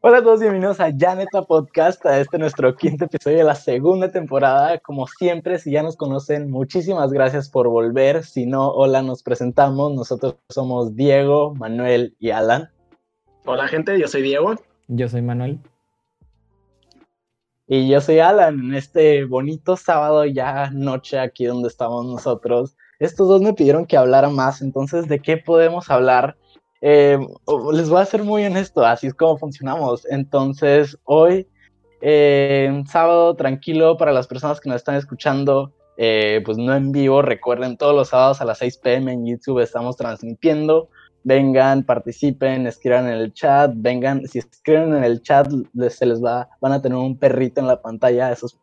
Hola a todos, bienvenidos a Janeta Podcast, a este nuestro quinto episodio de la segunda temporada. Como siempre, si ya nos conocen, muchísimas gracias por volver. Si no, hola, nos presentamos. Nosotros somos Diego, Manuel y Alan. Hola gente, yo soy Diego. Yo soy Manuel. Y yo soy Alan, en este bonito sábado ya noche aquí donde estamos nosotros. Estos dos me pidieron que hablara más, entonces, ¿de qué podemos hablar? Eh, les voy a ser muy honesto, así es como funcionamos. Entonces, hoy, eh, sábado tranquilo para las personas que nos están escuchando, eh, pues no en vivo, recuerden, todos los sábados a las 6 pm en YouTube estamos transmitiendo. Vengan, participen, escriban en el chat, vengan, si escriben en el chat, se les va, van a tener un perrito en la pantalla, esos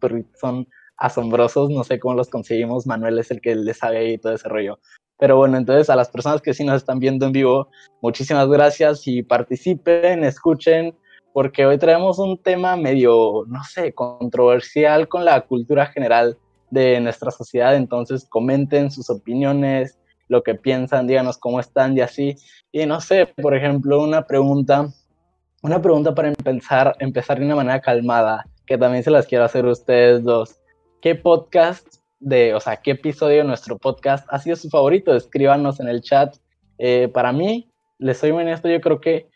perritos son asombrosos, no sé cómo los conseguimos, Manuel es el que les sabe y todo ese rollo. Pero bueno, entonces a las personas que sí nos están viendo en vivo, muchísimas gracias y participen, escuchen, porque hoy traemos un tema medio, no sé, controversial con la cultura general de nuestra sociedad. Entonces comenten sus opiniones, lo que piensan, díganos cómo están y así. Y no sé, por ejemplo, una pregunta, una pregunta para empezar, empezar de una manera calmada, que también se las quiero hacer a ustedes dos. ¿Qué podcast de, o sea, qué episodio de nuestro podcast ha sido su favorito. Escríbanos en el chat. Eh, para mí, les soy muy honesto, yo creo que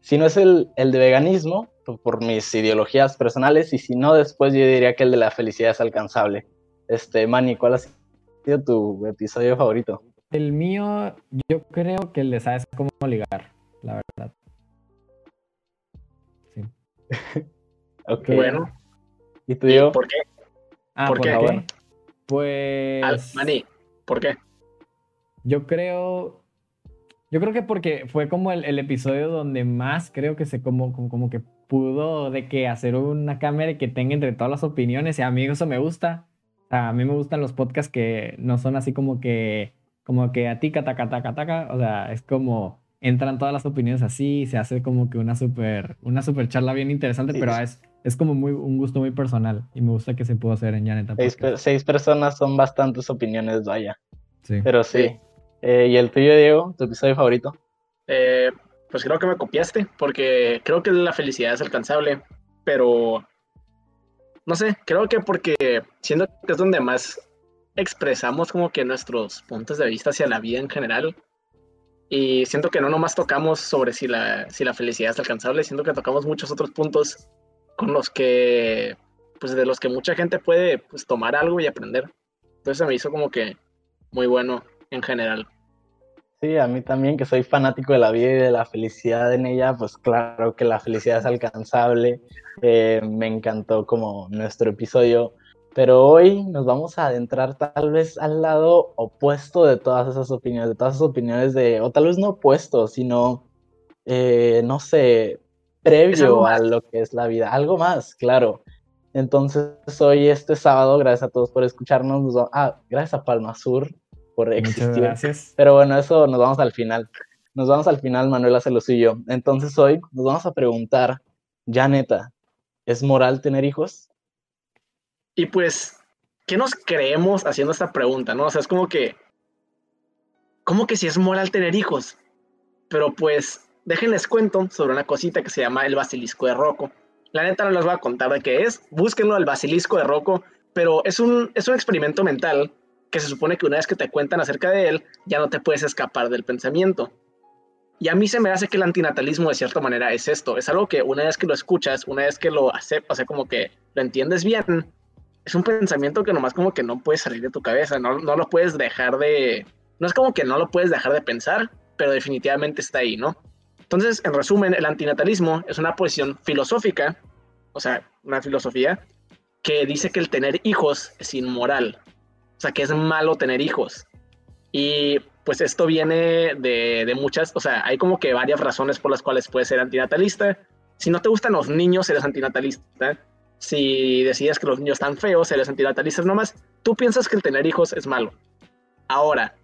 si no es el, el de veganismo, por mis ideologías personales, y si no, después yo diría que el de la felicidad es alcanzable. Este, Manny, ¿cuál ha sido tu episodio favorito? El mío, yo creo que el de sabes cómo ligar, la verdad. Sí. ok. Bueno. ¿Y tú, yo? ¿Por qué? Ah, ¿Por, qué? Pues. Mani, ¿por qué? Yo creo. Yo creo que porque fue como el, episodio donde más creo que se como, como, que pudo de que hacer una cámara que tenga entre todas las opiniones. Y a mí eso me gusta. a mí me gustan los podcasts que no son así como que. Como que a ti, taca, taca, taca. O sea, es como entran todas las opiniones así, se hace como que una super, una super charla bien interesante, pero es, es como muy, un gusto muy personal y me gusta que se pueda hacer en Janeta. Seis, personas son bastantes opiniones, vaya. Sí. Pero sí. Eh, ¿Y el tuyo, Diego? ¿Tu episodio favorito? Eh, pues creo que me copiaste, porque creo que la felicidad es alcanzable, pero no sé, creo que porque siendo que es donde más expresamos como que nuestros puntos de vista hacia la vida en general, y siento que no nomás tocamos sobre si la, si la felicidad es alcanzable, siento que tocamos muchos otros puntos con los que, pues de los que mucha gente puede pues, tomar algo y aprender. Entonces me hizo como que muy bueno en general. Sí, a mí también, que soy fanático de la vida y de la felicidad en ella, pues claro que la felicidad es alcanzable. Eh, me encantó como nuestro episodio. Pero hoy nos vamos a adentrar tal vez al lado opuesto de todas esas opiniones, de todas esas opiniones de, o tal vez no opuesto, sino, eh, no sé, previo a lo que es la vida, algo más, claro. Entonces, hoy este sábado, gracias a todos por escucharnos. ah, gracias a Palma Sur por existir. Muchas gracias. Pero bueno, eso nos vamos al final. Nos vamos al final, Manuela hace lo suyo. Entonces, hoy nos vamos a preguntar, ya neta, ¿es moral tener hijos? Y pues, ¿qué nos creemos haciendo esta pregunta, no? O sea, es como que, ¿cómo que si es moral tener hijos? Pero pues, déjenles cuento sobre una cosita que se llama el basilisco de Rocco. La neta no les voy a contar de qué es, búsquenlo, el basilisco de Rocco, pero es un, es un experimento mental que se supone que una vez que te cuentan acerca de él, ya no te puedes escapar del pensamiento. Y a mí se me hace que el antinatalismo de cierta manera es esto, es algo que una vez que lo escuchas, una vez que lo aceptas, o sea, como que lo entiendes bien, es un pensamiento que nomás como que no puedes salir de tu cabeza, no, no lo puedes dejar de... No es como que no lo puedes dejar de pensar, pero definitivamente está ahí, ¿no? Entonces, en resumen, el antinatalismo es una posición filosófica, o sea, una filosofía que dice que el tener hijos es inmoral, o sea, que es malo tener hijos. Y pues esto viene de, muchas, o sea, hay como que varias razones por las cuales puedes ser antinatalista. Si no te gustan los niños, eres antinatalista. Si decides que los niños están feos, eres antinatalista nomás. Tú piensas que el tener hijos es malo. Ahora,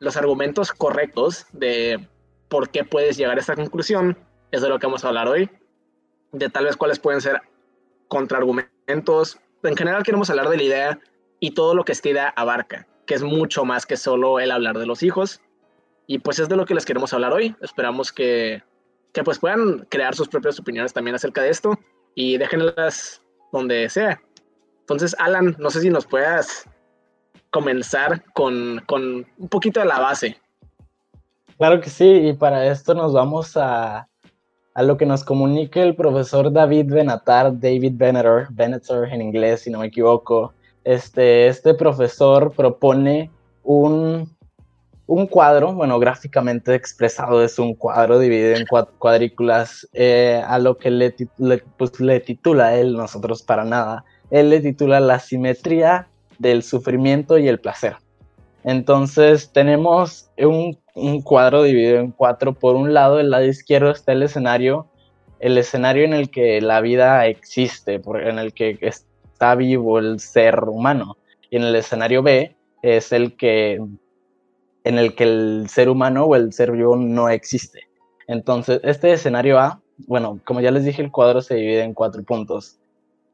los argumentos correctos de por qué puedes llegar a esta conclusión, es de lo que vamos a hablar hoy, de tal vez cuáles pueden ser contraargumentos. En general queremos hablar de la idea y todo lo que esta idea abarca, que es mucho más que solo el hablar de los hijos. Y pues es de lo que les queremos hablar hoy. Esperamos que que pues puedan crear sus propias opiniones también acerca de esto y déjenlas donde sea. Entonces, Alan, no sé si nos puedas comenzar con, con un poquito de la base. Claro que sí, y para esto nos vamos a, a lo que nos comunica el profesor David Benatar, David Benatar, Benatar en inglés, si no me equivoco. Este, este profesor propone un, un cuadro, bueno, gráficamente expresado es un cuadro dividido en cuadrículas, eh, a lo que le, pues, le titula él, nosotros para nada, él le titula la simetría del sufrimiento y el placer. Entonces tenemos un, cuadro dividido en cuatro. Por un lado, el lado izquierdo está el escenario, el escenario en el que la vida existe, en el que está vivo el ser humano. Y en el escenario B es el que en el que el ser humano o el ser vivo no existe. Entonces, este escenario A, bueno, como ya les dije, el cuadro se divide en cuatro puntos.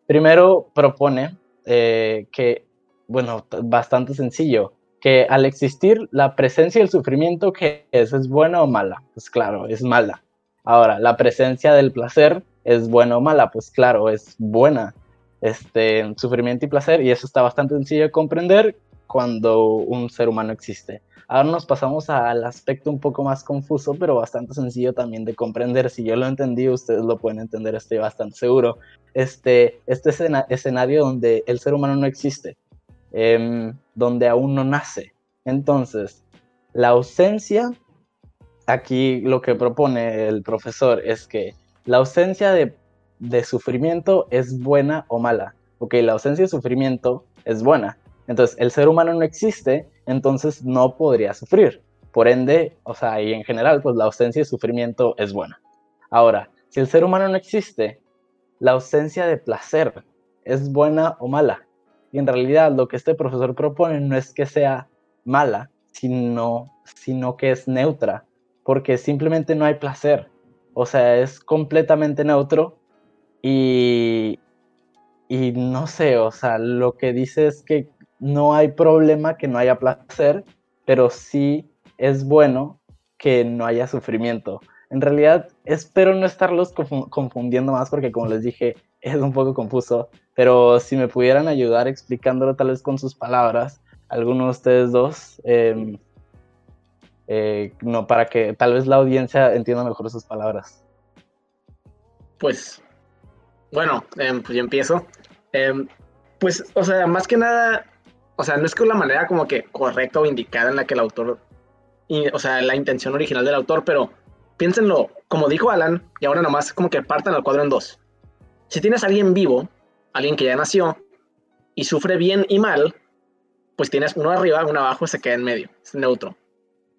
Primero propone eh, que, bueno, bastante sencillo, que al existir la presencia del sufrimiento, ¿qué es? ¿Es buena o mala? Pues claro, es mala. Ahora, la presencia del placer, ¿es buena o mala? Pues claro, es buena. Este, sufrimiento y placer, y eso está bastante sencillo de comprender cuando un ser humano existe. Ahora nos pasamos al aspecto un poco más confuso, pero bastante sencillo también de comprender. Si yo lo entendí, ustedes lo pueden entender, estoy bastante seguro. Este, este escenario donde el ser humano no existe, Em, donde aún no nace. Entonces, la ausencia, aquí lo que propone el profesor es que la ausencia de, de sufrimiento es buena o mala. Ok, la ausencia de sufrimiento es buena. Entonces, el ser humano no existe, entonces no podría sufrir. Por ende, o sea, y en general, pues la ausencia de sufrimiento es buena. Ahora, si el ser humano no existe, la ausencia de placer es buena o mala. Y en realidad lo que este profesor propone no es que sea mala, sino, sino que es neutra, porque simplemente no hay placer. O sea, es completamente neutro y, y no sé, o sea, lo que dice es que no hay problema que no haya placer, pero sí es bueno que no haya sufrimiento. En realidad, espero no estarlos confundiendo más porque como les dije, es un poco confuso, pero si me pudieran ayudar explicándolo tal vez con sus palabras, alguno de ustedes dos, em, eh, no, para que tal vez la audiencia entienda mejor sus palabras. Pues, bueno, em, pues yo empiezo. Em, pues, o sea, más que nada, o sea, no es que una manera como que correcta o indicada en la que el autor, o sea, la intención original del autor, pero piénsenlo, como dijo Alan, y ahora nomás como que partan el cuadro en dos si tienes a alguien vivo, alguien que ya nació y sufre bien y mal, pues tienes uno arriba, uno abajo, se queda en medio, es neutro.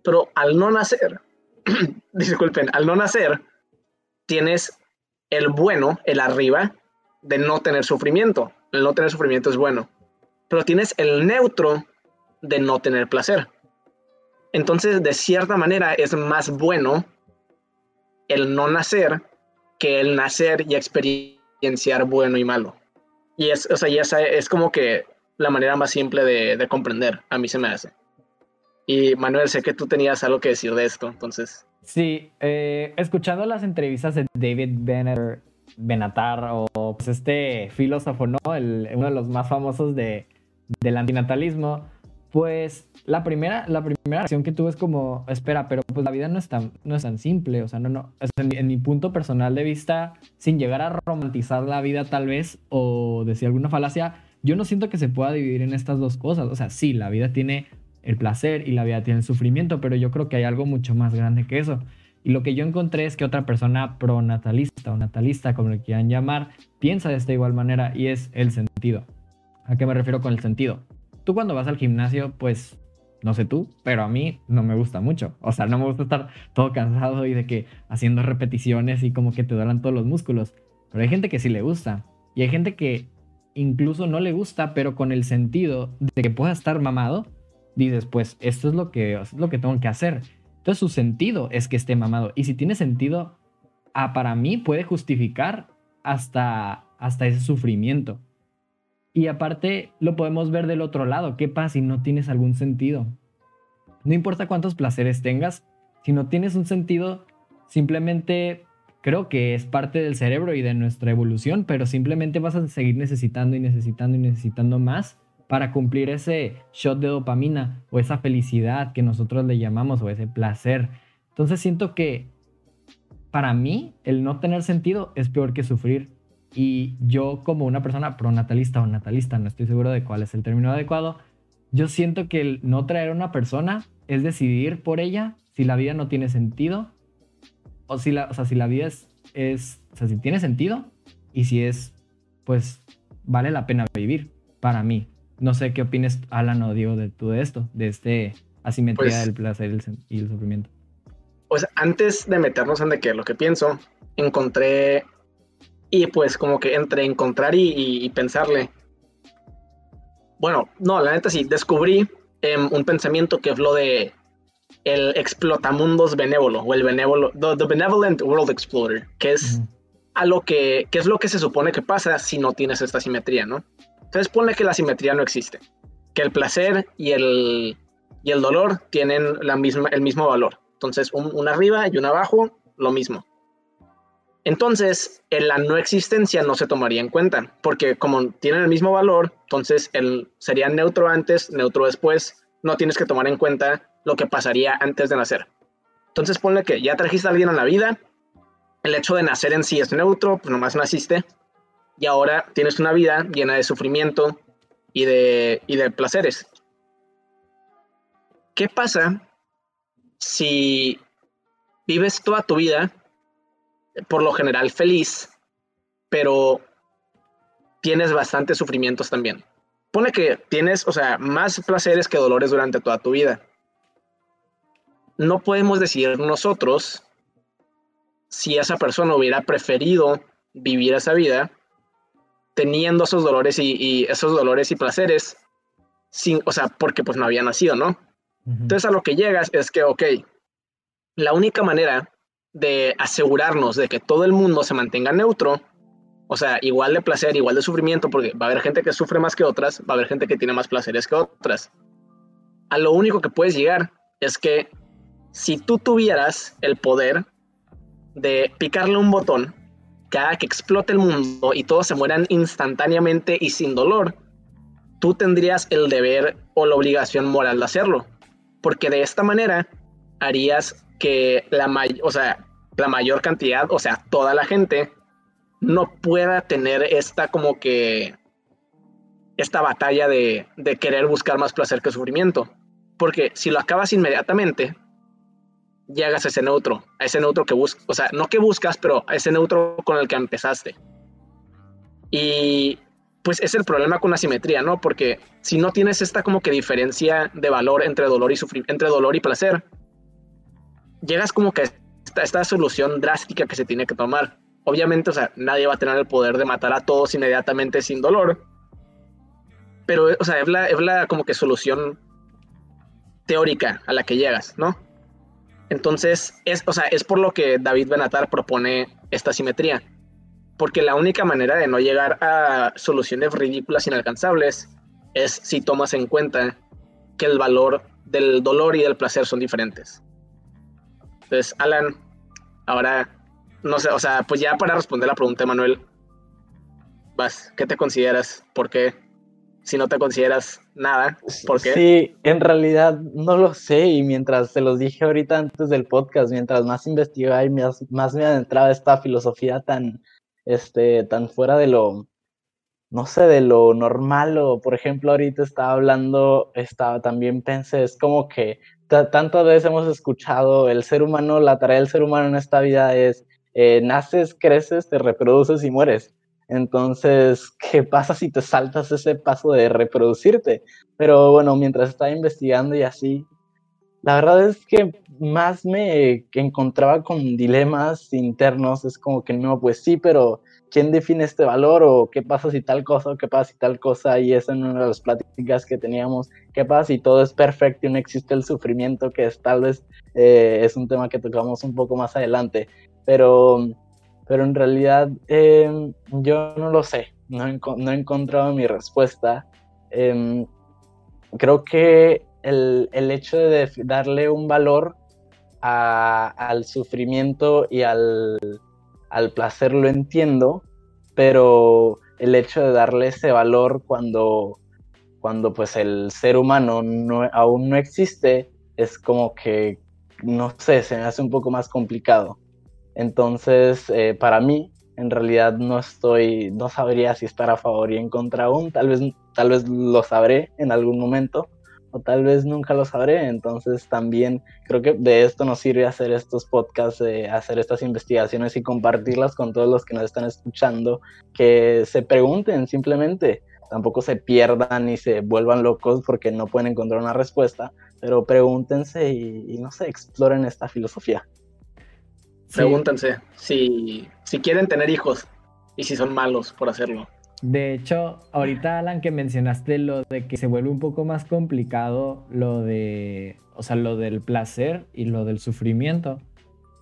Pero al no nacer, disculpen, al no nacer, tienes el bueno, el arriba, de no tener sufrimiento. El no tener sufrimiento es bueno. Pero tienes el neutro de no tener placer. Entonces, de cierta manera, es más bueno el no nacer que el nacer y experienciar diferenciar bueno y malo. Y es, o sea, esa es como que la manera más simple de, comprender, a mí se me hace. Y Manuel, sé que tú tenías algo que decir de esto, entonces. Sí, eh, escuchando las entrevistas de David Benner, Benatar o pues este filósofo, ¿no? El, uno de los más famosos de, del antinatalismo, pues la primera, la primera reacción que tuve es como, espera, pero pues la vida no es tan, no es tan simple, o sea, no, no, en, mi punto personal de vista, sin llegar a romantizar la vida tal vez o decir alguna falacia, yo no siento que se pueda dividir en estas dos cosas, o sea, sí, la vida tiene el placer y la vida tiene el sufrimiento, pero yo creo que hay algo mucho más grande que eso. Y lo que yo encontré es que otra persona pronatalista o natalista, como le quieran llamar, piensa de esta igual manera y es el sentido. ¿A qué me refiero con el sentido? Tú cuando vas al gimnasio, pues, no sé tú, pero a mí no me gusta mucho. O sea, no me gusta estar todo cansado y de que haciendo repeticiones y como que te duelan todos los músculos. Pero hay gente que sí le gusta. Y hay gente que incluso no le gusta, pero con el sentido de que pueda estar mamado, dices, pues esto es lo que, es lo que tengo que hacer. Entonces su sentido es que esté mamado. Y si tiene sentido, ah, para mí puede justificar hasta, hasta ese sufrimiento. Y aparte lo podemos ver del otro lado. ¿Qué pasa si no tienes algún sentido? No importa cuántos placeres tengas, si no tienes un sentido, simplemente creo que es parte del cerebro y de nuestra evolución, pero simplemente vas a seguir necesitando y necesitando y necesitando más para cumplir ese shot de dopamina o esa felicidad que nosotros le llamamos o ese placer. Entonces siento que para mí el no tener sentido es peor que sufrir. Y yo como una persona pronatalista o natalista, no estoy seguro de cuál es el término adecuado, yo siento que el no traer a una persona es decidir por ella si la vida no tiene sentido o si la, o sea, si la vida es, es, o sea, si tiene sentido y si es, pues, vale la pena vivir para mí. No sé qué opines, Alan o Diego, de todo esto, de este asimetría pues del placer y el sufrimiento. Pues antes de meternos en de qué lo que pienso, encontré y pues como que entre encontrar y, pensarle. Bueno, no, la neta sí, descubrí em, un pensamiento que lo de el explotamundos benévolo o el benévolo, the, benevolent world explorer, que es a lo que, es lo que se supone que pasa si no tienes esta simetría, ¿no? Entonces pone que la simetría no existe, que el placer y el, y el dolor tienen la misma, el mismo valor. Entonces, un, arriba y un abajo, lo mismo. Entonces, en la no existencia no se tomaría en cuenta, porque como tienen el mismo valor, entonces el, sería neutro antes, neutro después, no tienes que tomar en cuenta lo que pasaría antes de nacer. Entonces ponle que ya trajiste a alguien a la vida, el hecho de nacer en sí es neutro, pues nomás naciste, y ahora tienes una vida llena de sufrimiento y de, y de placeres. ¿Qué pasa si vives toda tu vida, por lo general feliz, pero tienes bastantes sufrimientos también? Pone que tienes, o sea, más placeres que dolores durante toda tu vida no podemos decidir nosotros si esa persona hubiera preferido vivir esa vida teniendo esos dolores y, esos dolores y placeres sin, o sea, porque pues no había nacido, ¿no? Entonces a lo que llegas es que, ok, la única manera de asegurarnos de que todo el mundo se mantenga neutro, o sea, igual de placer, igual de sufrimiento, porque va a haber gente que sufre más que otras, va a haber gente que tiene más placeres que otras. A lo único que puedes llegar es que si tú tuvieras el poder de picarle un botón cada que explote el mundo y todos se mueran instantáneamente y sin dolor, tú tendrías el deber o la obligación moral de hacerlo. Porque de esta manera harías que la, o sea, la mayor cantidad, o sea, toda la gente, no pueda tener esta como que esta batalla de, de querer buscar más placer que sufrimiento. Porque si lo acabas inmediatamente, llegas a ese neutro, a ese neutro que buscas, o sea, no que buscas, pero a ese neutro con el que empezaste. Y pues es el problema con la simetría, ¿no? Porque si no tienes esta como que diferencia de valor entre dolor y entre dolor y placer, llegas como que a esta, solución drástica que se tiene que tomar. Obviamente, o sea, nadie va a tener el poder de matar a todos inmediatamente sin dolor. Pero, o sea, es la, es la como que solución teórica a la que llegas, ¿no? Entonces, es, o sea, es por lo que David Benatar propone esta simetría. Porque la única manera de no llegar a soluciones ridículas inalcanzables es si tomas en cuenta que el valor del dolor y del placer son diferentes. Entonces, Alan, ahora, no sé, o sea, pues ya para responder la pregunta Manuel, vas, ¿qué te consideras? ¿Por qué? si no te consideras nada? ¿Por qué? Sí, en realidad no lo sé y mientras se los dije ahorita antes del podcast, mientras más investigaba y más, más me adentraba esta filosofía tan, este, tan fuera de lo, no sé, de lo normal o, por ejemplo, ahorita estaba hablando, estaba, también pensé, es como que tantas veces hemos escuchado el ser humano, la tarea del ser humano en esta vida es, eh, naces, creces, te reproduces y mueres. Entonces, ¿qué pasa si te saltas ese paso de reproducirte? Pero bueno, mientras estaba investigando y así, la verdad es que más me encontraba con dilemas internos. Es como que no, pues sí, pero ¿quién define este valor? ¿O qué pasa si tal cosa? ¿O qué pasa si tal cosa? Y eso en una de las pláticas que teníamos. ¿Qué pasa si todo es perfecto y no existe el sufrimiento? Que es tal vez eh, es un tema que tocamos un poco más adelante. Pero pero en realidad em, yo no lo sé, no no he encontrado mi respuesta. Em, creo que el, el, hecho de darle un valor al sufrimiento y al, al placer lo entiendo, pero el hecho de darle ese valor cuando, cuando pues el ser humano aún no existe, es como que, no sé, se me hace un poco más complicado. Entonces, eh, para mí, en realidad no estoy, no sabría si estar a favor y en contra aún, tal vez, tal vez lo sabré en algún momento, o tal vez nunca lo sabré. Entonces también creo que de esto nos sirve hacer estos podcasts, hacer estas investigaciones y compartirlas con todos los que nos están escuchando, que se pregunten simplemente, tampoco se pierdan ni se vuelvan locos porque no pueden encontrar una respuesta, pero pregúntense y, no sé, exploren esta filosofía. Pregúntense si, si quieren tener hijos y si son malos por hacerlo. De hecho, ahorita Alan que mencionaste lo de que se vuelve un poco más complicado lo de, o sea, lo del placer y lo del sufrimiento.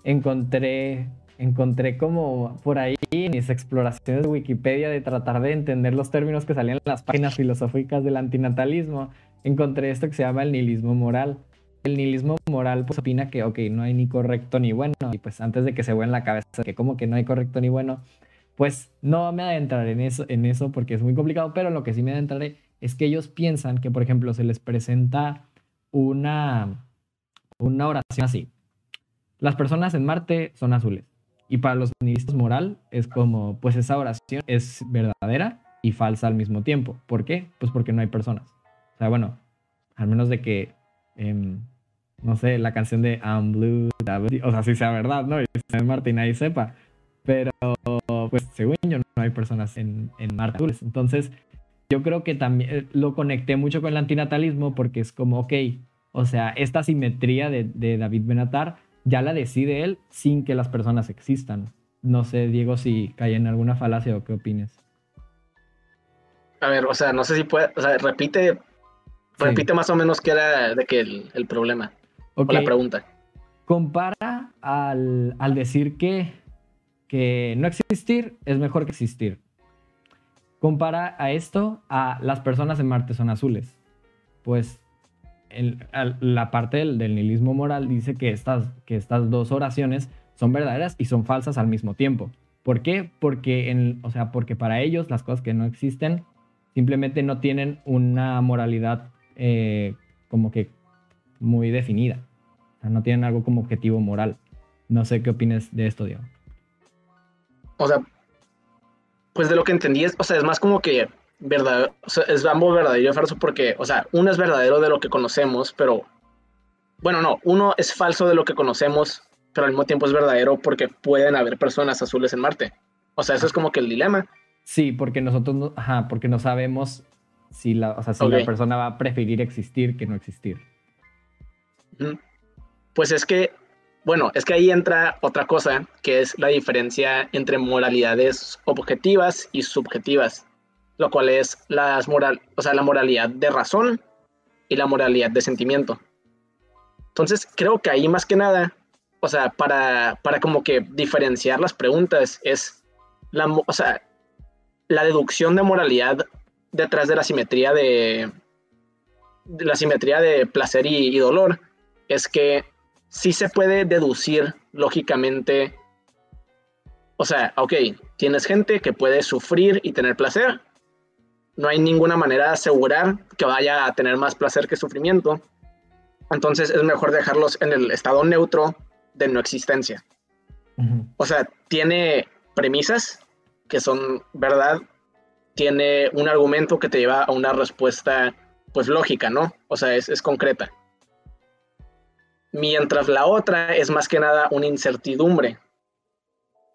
Encontré encontré como por ahí en mis exploraciones de Wikipedia de tratar de entender los términos que salían en las páginas filosóficas del antinatalismo, encontré esto que se llama el nihilismo moral. El nihilismo moral pues opina que, ok, no hay ni correcto ni bueno, y pues antes de que se en la cabeza que como que no hay correcto ni bueno, pues no me adentraré en eso, en eso porque es muy complicado, pero lo que sí me adentraré es que ellos piensan que, por ejemplo, se les presenta una, una oración así. Las personas en Marte son azules. Y para los nihilistas moral es como, pues esa oración es verdadera y falsa al mismo tiempo. ¿Por qué? Pues porque no hay personas. O sea, bueno, al menos de que, em, no sé, la canción de I'm Blue, o sea, si sea verdad, ¿no? Y en Marte y nadie sepa. Pero pues según yo no hay personas en, en Marte Entonces yo creo que también eh, lo conecté mucho con el antinatalismo porque es como, ok, o sea, esta simetría de, de David Benatar ya la decide él sin que las personas existan. No sé, Diego, si cae en alguna falacia o qué opinas. A ver, o sea, no sé si puede, o sea, repite, repite más o menos qué era de que el, problema o la pregunta. Compara al, al decir que que no existir es mejor que existir. Compara a esto a las personas en Marte son azules. Pues la parte del, nihilismo moral dice que estas, que estas dos oraciones son verdaderas y son falsas al mismo tiempo. ¿Por qué? Porque, o sea, porque para ellos las cosas que no existen simplemente no tienen una moralidad eh, como que muy definida. No tienen algo como objetivo moral. No sé qué opinas de esto, Diego o sea, pues de lo que entendí es, o sea, es más como que verdad, o sea, es ambos verdadero y falso porque, o sea, uno es verdadero de lo que conocemos, pero, bueno, no, uno es falso de lo que conocemos, pero al mismo tiempo es verdadero porque pueden haber personas azules en Marte. O sea, eso es como que el dilema. Sí, porque nosotros no, ajá, porque no sabemos si la, o sea, si la persona va a preferir existir que no existir. Pues es que bueno, es que ahí entra otra cosa, que es la diferencia entre moralidades objetivas y subjetivas, lo cual es las moral, o sea, la moralidad de razón y la moralidad de sentimiento. Entonces, creo que ahí más que nada, o sea, para, para como que diferenciar las preguntas es la, o sea, la deducción de moralidad detrás de la simetría de, la simetría de placer y dolor es que sí se puede deducir lógicamente, o sea, ok, tienes gente que puede sufrir y tener placer, no hay ninguna manera de asegurar que vaya a tener más placer que sufrimiento, entonces es mejor dejarlos en el estado neutro de no existencia. O sea, tiene premisas que son verdad, tiene un argumento que te lleva a una respuesta pues lógica, ¿no? O sea, es, es concreta mientras la otra es más que nada una incertidumbre.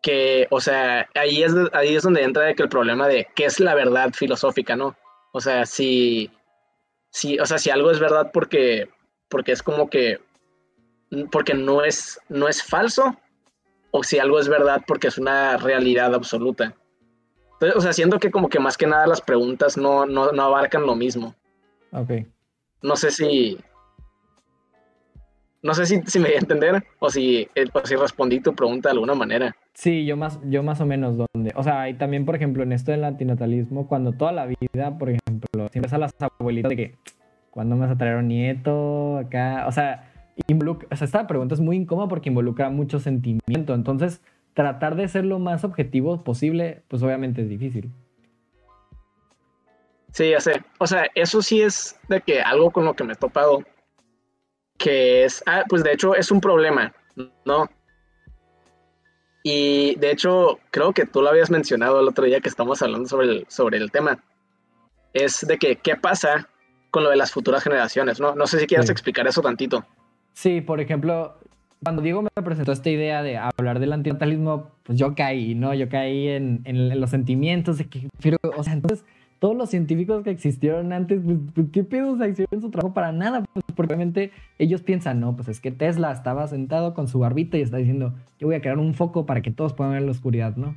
Que, o sea, ahí es, ahí es donde entra que el problema de qué es la verdad filosófica, ¿no? O sea, si, si, o sea, si algo es verdad porque, porque es como que, porque no es, no es falso, o si algo es verdad porque es una realidad absoluta. Entonces, o sea, siento que como que más que nada las preguntas no, no, no abarcan lo mismo. Ok. No sé si, no sé si, me voy a entender o si, eh, si respondí tu pregunta de alguna manera. Sí, yo más, yo más o menos donde. O sea, y también, por ejemplo, en esto del antinatalismo, cuando toda la vida, por ejemplo, siempre a las abuelitas de que, ¿cuándo me vas a traer un nieto? Acá. O sea, involucra, o sea, esta pregunta es muy incómoda porque involucra mucho sentimiento. Entonces, tratar de ser lo más objetivo posible, pues obviamente es difícil. Sí, ya sé. O sea, eso sí es de que algo con lo que me he topado, que es, ah, pues de hecho es un problema, ¿no? Y de hecho, creo que tú lo habías mencionado el otro día que estamos hablando sobre el, sobre el tema. Es de que, ¿qué pasa con lo de las futuras generaciones? No, no sé si quieres explicar eso tantito. Sí, por ejemplo, cuando Diego me presentó esta idea de hablar del antinatalismo, pues yo caí, ¿no? Yo caí en, en los sentimientos de que, pero, o sea, entonces todos los científicos que existieron antes, pues, pues ¿qué pedo? O hicieron su trabajo para nada, pues porque obviamente ellos piensan, no, pues es que Tesla estaba sentado con su barbita y está diciendo, yo voy a crear un foco para que todos puedan ver la oscuridad, ¿no?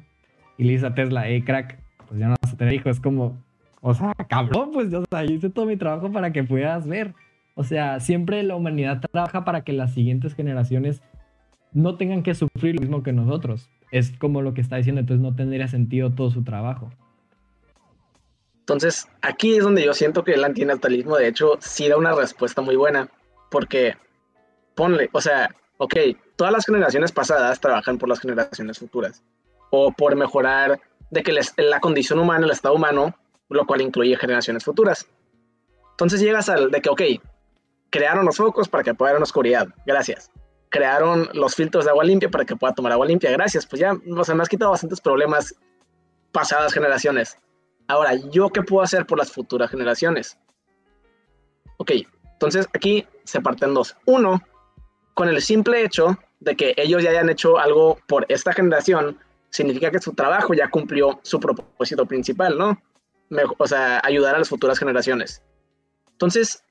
Y le dice a Tesla, hey, crack, pues ya no vas a tener hijos, es como, o sea, cabrón, pues yo, o sea, hice todo mi trabajo para que puedas ver. O sea, siempre la humanidad trabaja para que las siguientes generaciones no tengan que sufrir lo mismo que nosotros. Es como lo que está diciendo, entonces no tendría sentido todo su trabajo. Entonces, aquí es donde yo siento que el antinatalismo, de hecho, sí da una respuesta muy buena, porque ponle, o sea, ok, todas las generaciones pasadas trabajan por las generaciones futuras, o por mejorar de que la condición humana, el estado humano, lo cual incluye generaciones futuras. Entonces llegas al de que, ok, crearon los focos para que haber oscuridad, gracias. Crearon los filtros de agua limpia para que pueda tomar agua limpia, gracias. Pues ya, o sea, me has quitado bastantes problemas pasadas generaciones. Ahora, ¿yo qué puedo hacer por las futuras generaciones? Ok, entonces aquí se parten dos. Uno, con el simple hecho de que ellos ya hayan hecho algo por esta generación, significa que su trabajo ya cumplió su propósito principal, ¿no? o sea, ayudar a las futuras generaciones. Entonces,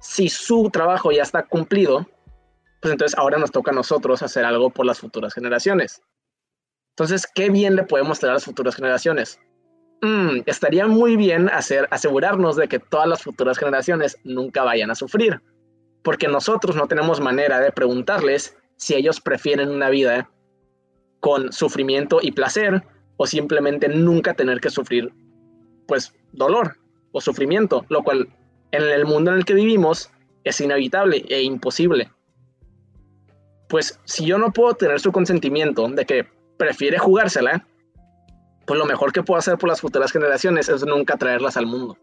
si su trabajo ya está cumplido, pues entonces ahora nos toca a nosotros hacer algo por las futuras generaciones. Entonces, ¿qué bien le podemos traer a las futuras generaciones? Mm, estaría muy bien hacer, asegurarnos de que todas las futuras generaciones nunca vayan a sufrir, porque nosotros no tenemos manera de preguntarles si ellos prefieren una vida con sufrimiento y placer o simplemente nunca tener que sufrir pues dolor o sufrimiento, lo cual en el mundo en el que vivimos es inevitable e imposible. Pues si yo no puedo tener su consentimiento de que prefiere jugársela, pues lo mejor que puedo hacer por las futuras generaciones es nunca traerlas al mundo.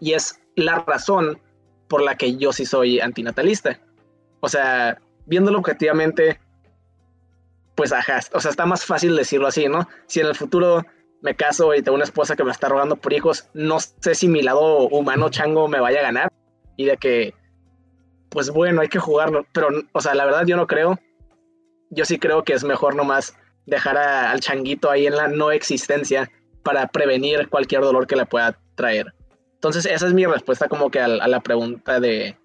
Y es la razón por la que yo sí soy antinatalista. O sea, viéndolo objetivamente, pues ajá, o sea, está más fácil decirlo así, ¿no? Si en el futuro me caso y tengo una esposa que me está rogando por hijos, no sé si mi lado humano chango me vaya a ganar y de que, pues bueno, hay que jugarlo, pero, o sea, la verdad yo no creo, yo sí creo que es mejor nomás dejar al changuito ahí en la no existencia para prevenir cualquier dolor que le pueda traer. Entonces, esa es mi respuesta como que a, la pregunta de...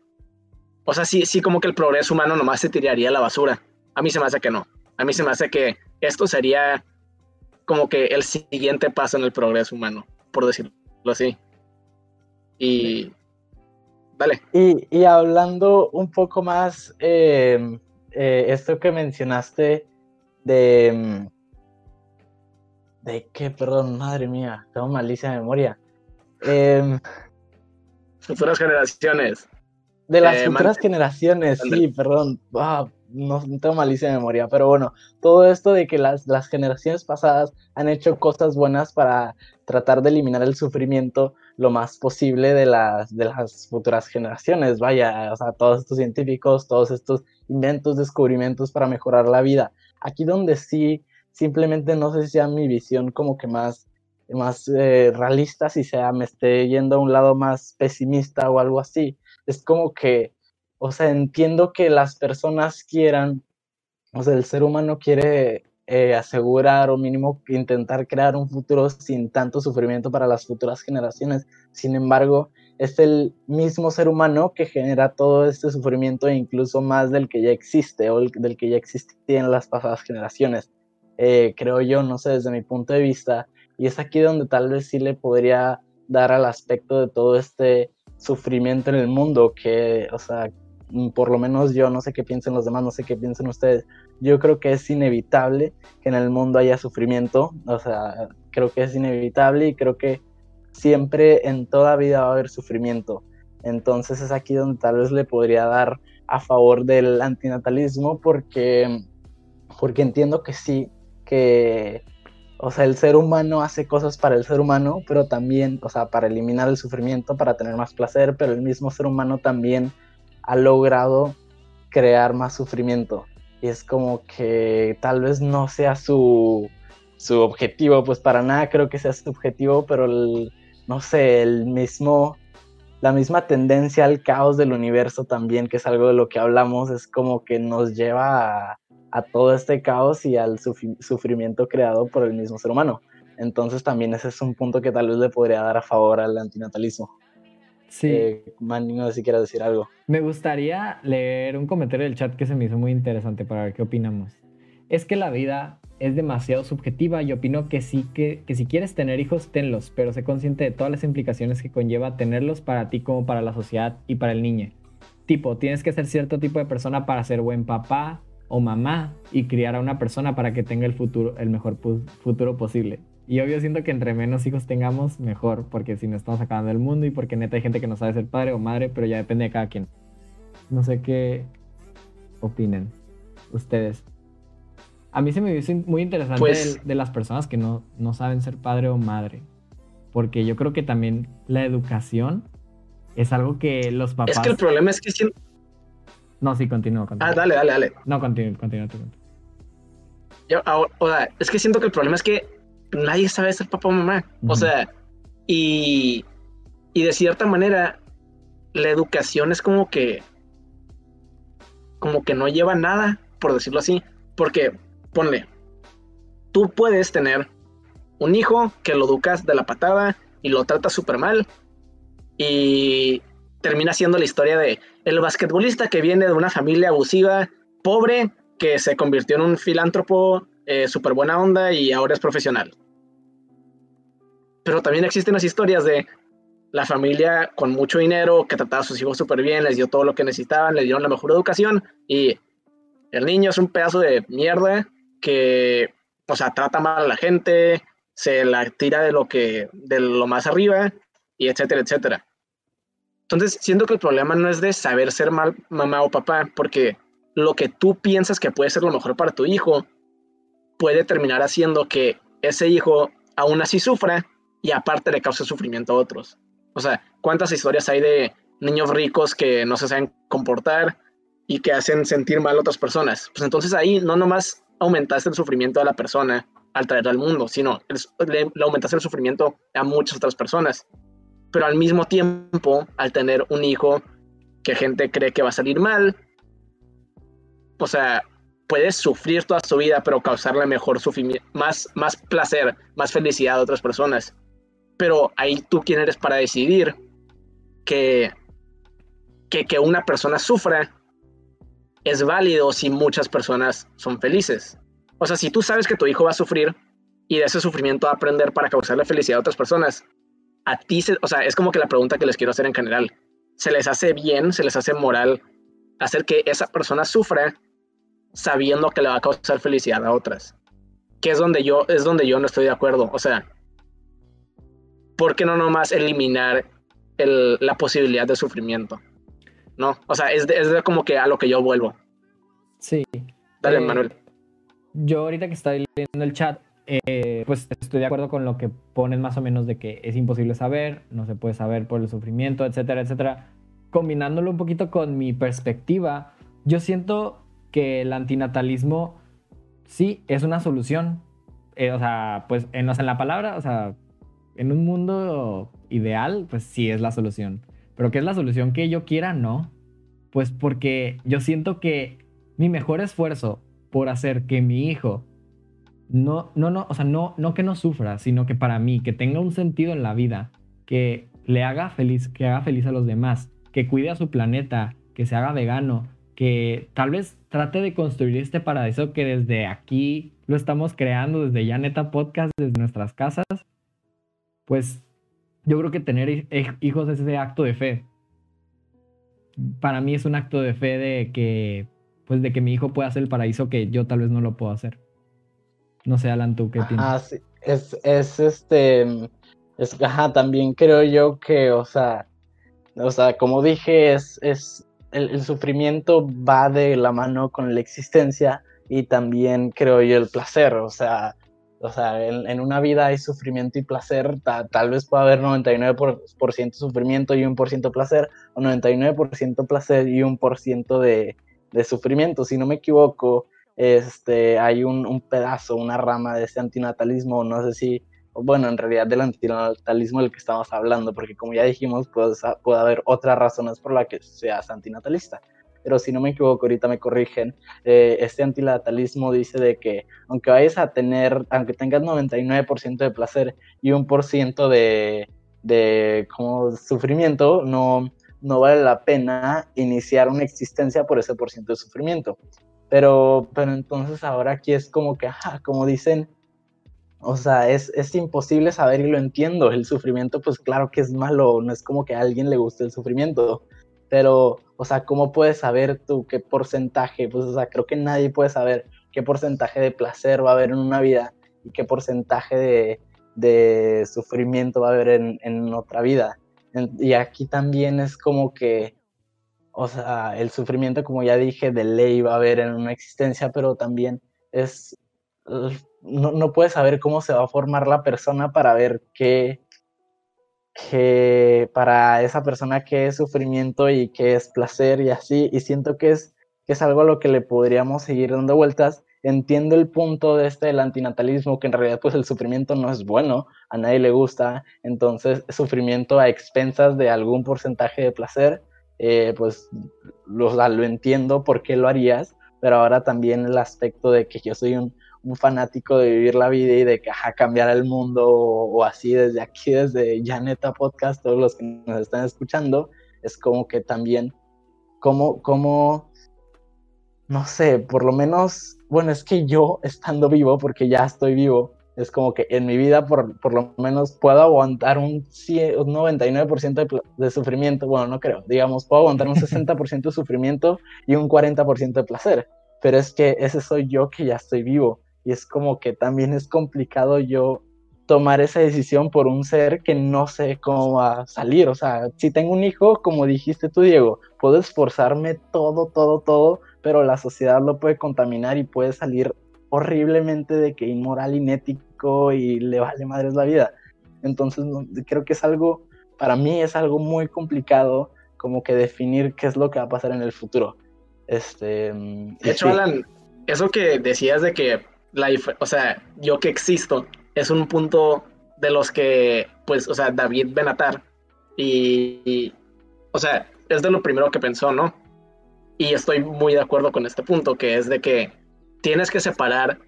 O sea, sí, sí como que el progreso humano nomás se tiraría a la basura. A mí se me hace que no. A mí se me hace que esto sería como que el siguiente paso en el progreso humano, por decirlo así. Y... Vale. Y, hablando un poco más, eh, eh, esto que mencionaste de... Mm, ¿De qué? Perdón, madre mía, tengo malicia de memoria. Eh, futuras generaciones. De las eh, futuras generaciones, sí, perdón. Ah, no, tengo malicia de memoria, pero bueno, todo esto de que las, las generaciones pasadas han hecho cosas buenas para tratar de eliminar el sufrimiento lo más posible de las, de las futuras generaciones. Vaya, o sea, todos estos científicos, todos estos inventos, descubrimientos para mejorar la vida. Aquí donde sí, simplemente no sé si sea mi visión como que más, más eh, realista, si sea me esté yendo a un lado más pesimista o algo así. Es como que, o sea, entiendo que las personas quieran, o sea, el ser humano quiere eh, asegurar o mínimo intentar crear un futuro sin tanto sufrimiento para las futuras generaciones. Sin embargo, es el mismo ser humano que genera todo este sufrimiento incluso más del que ya existe o del que ya existía en las pasadas generaciones. Eh, creo yo, no sé, desde mi punto de vista, y es aquí donde tal vez sí le podría dar al aspecto de todo este sufrimiento en el mundo, que, o sea, mm, por lo menos yo no sé qué piensen los demás, no sé qué piensen ustedes, yo creo que es inevitable que en el mundo haya sufrimiento, o sea, creo que es inevitable y creo que siempre en toda vida va a haber sufrimiento. Entonces es aquí donde tal vez le podría dar a favor del antinatalismo porque, porque entiendo que sí, que, o sea, el ser humano hace cosas para el ser humano, pero también, o sea, para eliminar el sufrimiento, para tener más placer, pero el mismo ser humano también ha logrado crear más sufrimiento. Y es como que tal vez no sea su, su objetivo, pues para nada creo que sea su objetivo, pero no sé, el mismo, la misma tendencia al caos del universo también, que es algo de lo que hablamos, es como que nos lleva a, a todo este caos y al sufrimiento creado por el mismo ser humano. Entonces también ese es un punto que tal vez le podría dar a favor al antinatalismo. Sí. Eh, no sé si quieres decir algo. Me gustaría leer un comentario del chat que se me hizo muy interesante para ver qué opinamos. Es que la vida es demasiado subjetiva y opino que sí que, que si quieres tener hijos, tenlos, pero sé consciente de todas las implicaciones que conlleva tenerlos para ti como para la sociedad y para el niño. Tipo, tienes que ser cierto tipo de persona para ser buen papá o mamá y criar a una persona para que tenga el futuro, el mejor futuro posible. Y obvio siento que entre menos hijos tengamos, mejor, porque si no estamos acabando el mundo y porque neta hay gente que no sabe ser padre o madre, pero ya depende de cada quien. No sé qué opinen ustedes. A mí se me dice muy interesante pues de, las personas que no, no saben ser padre o madre, porque yo creo que también la educación es algo que los papás... Es que el problema es que si... No, sí, continúo, Ah, dale, dale, dale. No, continúo, continúo. Yo, o sea, es que siento que el problema es que nadie sabe ser papá o mamá. O sea, y, y de cierta manera, la educación es como que, como que no lleva nada, por decirlo así. Porque, ponle, tú puedes tener un hijo que lo educas de la patada y lo tratas súper mal. Y termina siendo la historia de el basquetbolista que viene de una familia abusiva, pobre, que se convirtió en un filántropo eh, súper buena onda y ahora es profesional. Pero también existen las historias de la familia con mucho dinero que trataba a sus hijos súper bien, les dio todo lo que necesitaban, les dieron la mejor educación y el niño es un pedazo de mierda que, o sea, trata mal a la gente, se la tira de lo que, de lo más arriba y etcétera, etcétera. Entonces, siento que el problema no es de saber ser mal mamá o papá, porque lo que tú piensas que puede ser lo mejor para tu hijo puede terminar haciendo que ese hijo aún así sufra y aparte le causa sufrimiento a otros. O sea, ¿cuántas historias hay de niños ricos que no se saben comportar y que hacen sentir mal a otras personas? Pues entonces ahí no nomás aumentaste el sufrimiento de la persona al traerla al mundo, sino le, aumentaste el sufrimiento a muchas otras personas. Pero al mismo tiempo, al tener un hijo que gente cree que va a salir mal, o sea, puedes sufrir toda su vida, pero causarle mejor sufrimiento, más, más placer, más felicidad a otras personas pero ahí tú quién eres para decidir que, que, una persona sufra es válido si muchas personas son felices. O sea, si tú sabes que tu hijo va a sufrir y de ese sufrimiento va a aprender para causarle felicidad a otras personas, a ti, se, o sea, es como que la pregunta que les quiero hacer en general, ¿se les hace bien, se les hace moral hacer que esa persona sufra sabiendo que le va a causar felicidad a otras? Que es donde yo, es donde yo no estoy de acuerdo. O sea, ¿por qué no nomás eliminar la posibilidad de sufrimiento? ¿No? O sea, es, de, como que a lo que yo vuelvo. Sí. Dale, eh, Manuel. Yo ahorita que estoy leyendo el chat, eh, pues estoy de acuerdo con lo que ponen más o menos de que es imposible saber, no se puede saber por el sufrimiento, etcétera, etcétera. Combinándolo un poquito con mi perspectiva, yo siento que el antinatalismo sí es una solución. Eh, o sea, pues en, en la palabra, o sea, en un mundo ideal, pues sí es la solución. Pero ¿qué es la solución que yo quiera? No. Pues porque yo siento que mi mejor esfuerzo por hacer que mi hijo no, no, no, o sea, no, no que no sufra, sino que para mí, que tenga un sentido en la vida, que le haga feliz, que haga feliz a los demás, que cuide a su planeta, que se haga vegano, que tal vez trate de construir este paraíso que desde aquí lo estamos creando, desde ya neta podcast, desde nuestras casas, pues yo creo que tener hijos es ese acto de fe. Para mí es un acto de fe de que, pues de que mi hijo pueda hacer el paraíso que yo tal vez no lo puedo hacer. No sé, Alan, ¿tú qué piensas? Ah, sí. Es, es este, es, ajá, también creo yo que, o sea, o sea, como dije, es, es el, el, sufrimiento va de la mano con la existencia y también creo yo el placer, o sea, o sea, en, una vida hay sufrimiento y placer, tal vez pueda haber 99% sufrimiento y 1% placer, o 99% placer y 1% de, de sufrimiento. Si no me equivoco, este, hay un, un, pedazo, una rama de ese antinatalismo, no sé si, bueno, en realidad del antinatalismo del que estamos hablando, porque como ya dijimos, pues, puede haber otras razones por las que seas antinatalista pero si no me equivoco, ahorita me corrigen, eh, este antinatalismo dice de que aunque vayas a tener, aunque tengas 99% de placer y un por ciento de, de como sufrimiento, no, no vale la pena iniciar una existencia por ese por ciento de sufrimiento. Pero, pero entonces ahora aquí es como que, como dicen, o sea, es, es, imposible saber y lo entiendo. El sufrimiento, pues claro que es malo, no es como que a alguien le guste el sufrimiento, pero, o sea, ¿cómo puedes saber tú qué porcentaje? Pues, o sea, creo que nadie puede saber qué porcentaje de placer va a haber en una vida y qué porcentaje de, de sufrimiento va a haber en, en otra vida. y aquí también es como que, o sea, el sufrimiento, como ya dije, de ley va a haber en una existencia, pero también es, no, no puedes saber cómo se va a formar la persona para ver qué, que para esa persona que es sufrimiento y que es placer y así, y siento que es, que es algo a lo que le podríamos seguir dando vueltas. Entiendo el punto de este del antinatalismo, que en realidad pues el sufrimiento no es bueno, a nadie le gusta, entonces sufrimiento a expensas de algún porcentaje de placer, eh, pues lo, lo entiendo por qué lo harías, pero ahora también el aspecto de que yo soy un, un fanático de vivir la vida y de que, cambiar el mundo o, así desde aquí, desde Janeta Podcast, todos los que nos están escuchando, es como que también, como, como, no sé, por lo menos, bueno, es que yo estando vivo, porque ya estoy vivo, es como que en mi vida por, por lo menos puedo aguantar un, 99% de, de, sufrimiento, bueno, no creo, digamos, puedo aguantar un 60% de sufrimiento y un 40% de placer, pero es que ese soy yo que ya estoy vivo y es como que también es complicado yo tomar esa decisión por un ser que no sé cómo va a salir. O sea, si tengo un hijo, como dijiste tú, Diego, puedo esforzarme todo, todo, todo, pero la sociedad lo puede contaminar y puede salir horriblemente de que inmoral, inético y le vale madres la vida. Entonces, creo que es algo, para mí es algo muy complicado como que definir qué es lo que va a pasar en el futuro. Este, de hecho, Alan, eso que decías de que o sea, yo que existo, es un punto de los que, pues, o sea, David Benatar, y, o sea, es de lo primero que pensó, ¿no? Y estoy muy de acuerdo con este punto, que es de que tienes que separar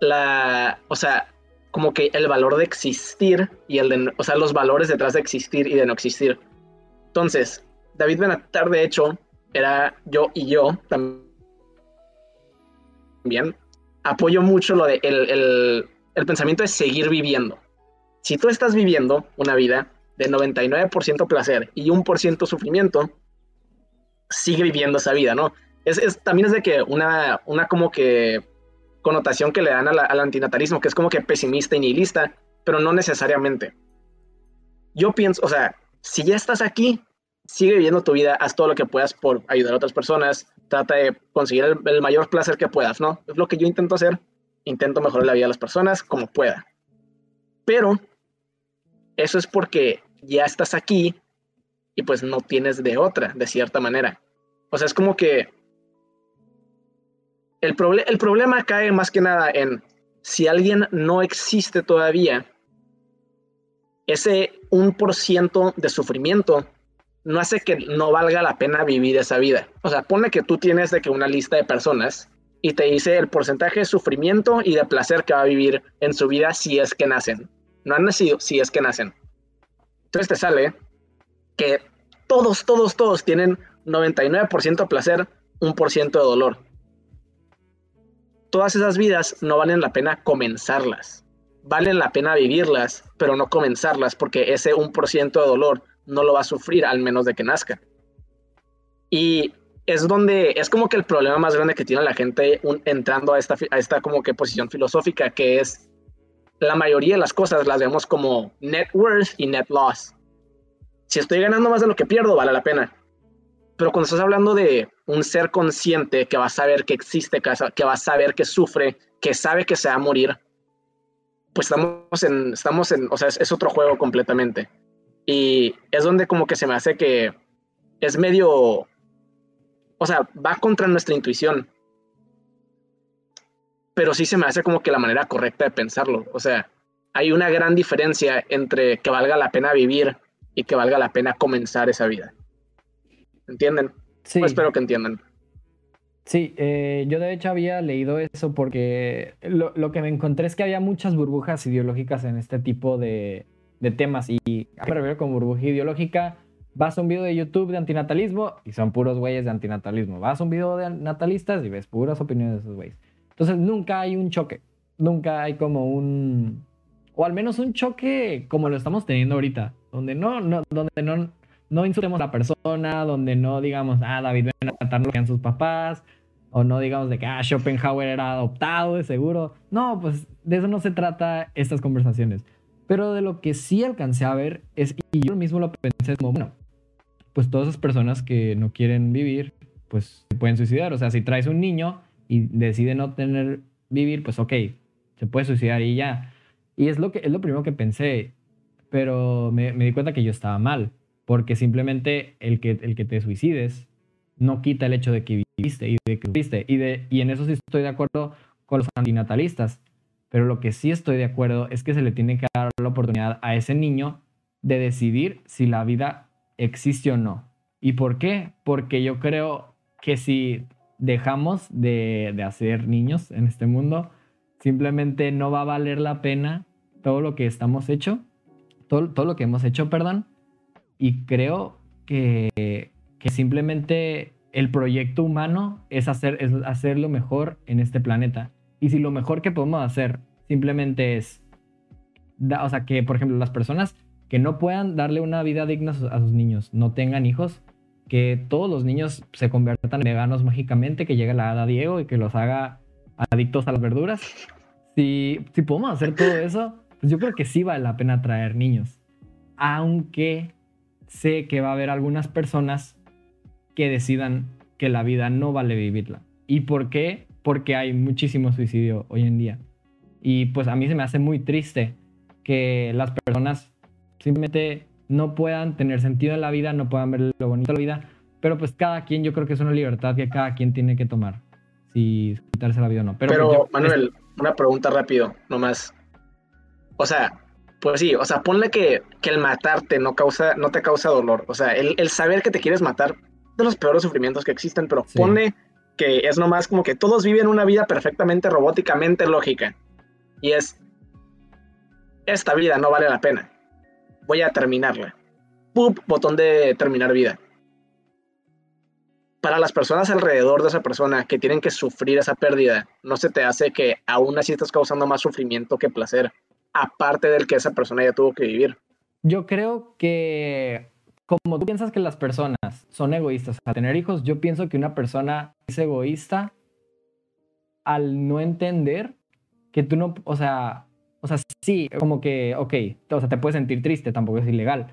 la, o sea, como que el valor de existir y el de, o sea, los valores detrás de existir y de no existir. Entonces, David Benatar, de hecho, era yo y yo también apoyo mucho lo de el, pensamiento de seguir viviendo. Si tú estás viviendo una vida de 99% placer y 1% sufrimiento, sigue viviendo esa vida, ¿no? Es, también es de que una, una como que connotación que le dan al antinatalismo, que es como que pesimista y nihilista, pero no necesariamente. Yo pienso, o sea, si ya estás aquí, sigue viviendo tu vida, haz todo lo que puedas por ayudar a otras personas, trata de conseguir el, mayor placer que puedas, ¿no? Es lo que yo intento hacer, intento mejorar la vida de las personas como pueda. Pero eso es porque ya estás aquí y pues no tienes de otra, de cierta manera. O sea, es como que el, el problema cae más que nada en si alguien no existe todavía, ese un por ciento de sufrimiento no hace que no valga la pena vivir esa vida. O sea, pone que tú tienes de que una lista de personas y te dice el porcentaje de sufrimiento y de placer que va a vivir en su vida si es que nacen. No han nacido, si es que nacen. Entonces te sale que todos, todos, todos tienen 99% placer, 1% de dolor. Todas esas vidas no valen la pena comenzarlas. Valen la pena vivirlas, pero no comenzarlas porque ese 1% de dolor no lo va a sufrir al menos de que nazca. Y es donde es como que el problema más grande que tiene la gente entrando a esta, a esta como que posición filosófica, que es la mayoría de las cosas las vemos como net worth y net loss. Si estoy ganando más de lo que pierdo, vale la pena. Pero cuando estás hablando de un ser consciente que va a saber que existe, que va a saber que sufre, que sabe que se va a morir, pues estamos en, estamos en, o sea, es, otro juego completamente. Y es donde como que se me hace que es medio, o sea, va contra nuestra intuición. Pero sí se me hace como que la manera correcta de pensarlo. O sea, hay una gran diferencia entre que valga la pena vivir y que valga la pena comenzar esa vida. ¿Entienden? Sí. Pues espero que entiendan. Sí, eh, yo de hecho había leído eso porque lo, lo, que me encontré es que había muchas burbujas ideológicas en este tipo de, de temas. Y me refiero con burbuja ideológica. Vas a un video de YouTube de antinatalismo y son puros güeyes de antinatalismo. Vas a un video de natalistas y ves puras opiniones de esos güeyes. Entonces nunca hay un choque. Nunca hay como un. O al menos un choque como lo estamos teniendo ahorita. Donde no, no, donde no, no insultemos a la persona, donde no digamos, ah, David a matar lo que sus papás, o no digamos de que, ah, Schopenhauer era adoptado, de seguro. No, pues de eso no se trata estas conversaciones. Pero de lo que sí alcancé a ver es, y yo mismo lo pensé como, bueno, pues todas esas personas que no quieren vivir, pues se pueden suicidar. O sea, si traes un niño y decide no tener vivir, pues ok, se puede suicidar y ya. Y es lo, que, es lo primero que pensé, pero me, me di cuenta que yo estaba mal, porque simplemente el que, el que te suicides no quita el hecho de que viviste y de que viviste. Y, de, y en eso sí estoy de acuerdo con los antinatalistas. Pero lo que sí estoy de acuerdo es que se le tiene que dar la oportunidad a ese niño de decidir si la vida existe o no. ¿Y por qué? Porque yo creo que si dejamos de, hacer niños en este mundo, simplemente no va a valer la pena todo lo que estamos hecho, todo, todo lo que hemos hecho, perdón. Y creo que, que simplemente el proyecto humano es hacer, es hacer lo mejor en este planeta. Y si lo mejor que podemos hacer simplemente es, o sea, que por ejemplo las personas que no puedan darle una vida digna a sus niños, no tengan hijos, que todos los niños se conviertan en veganos mágicamente, que llegue la hada Diego y que los haga adictos a las verduras. Si, si podemos hacer todo eso, pues yo creo que sí vale la pena traer niños. Aunque sé que va a haber algunas personas que decidan que la vida no vale vivirla. ¿Y por qué? Porque hay muchísimo suicidio hoy en día. Y pues a mí se me hace muy triste que las personas simplemente no puedan tener sentido en la vida, no puedan ver lo bonito de la vida, pero pues cada quien yo creo que es una libertad que cada quien tiene que tomar, si quitarse la vida o no. Pero, pues, Manuel, una pregunta rápido, nomás. O sea, pues sí, o sea, ponle que, que, el matarte no, causa, no te causa dolor. O sea, el, el, saber que te quieres matar de los peores sufrimientos que existen, pero pone que es nomás como que todos viven una vida perfectamente robóticamente lógica. Y es, esta vida no vale la pena. Voy a terminarla. ¡Pup! Botón de terminar vida. Para las personas alrededor de esa persona que tienen que sufrir esa pérdida, no se te hace que aún así estás causando más sufrimiento que placer, aparte del que esa persona ya tuvo que vivir. Yo creo que como tú piensas que las personas son egoístas al tener hijos, yo pienso que una persona es egoísta al no entender que tú no, o sea, o sea, sí, como que, ok, o sea, te puedes sentir triste, tampoco es ilegal,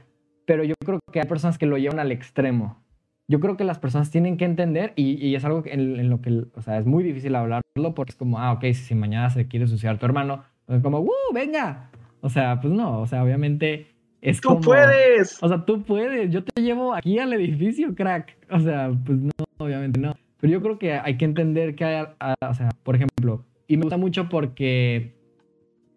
pero yo creo que hay personas que lo llevan al extremo. Yo creo que las personas tienen que entender, y, es algo en, lo que, o sea, es muy difícil hablarlo porque es como, ah, ok, si, mañana se quiere suicidar tu hermano, es como, ¡uh, venga! O sea, pues no, o sea, obviamente es ¡Tú puedes! O sea, tú puedes. Yo te llevo aquí al edificio, crack. O sea, pues no, obviamente no. Pero yo creo que hay que entender que hay, o sea, por ejemplo, y me gusta mucho porque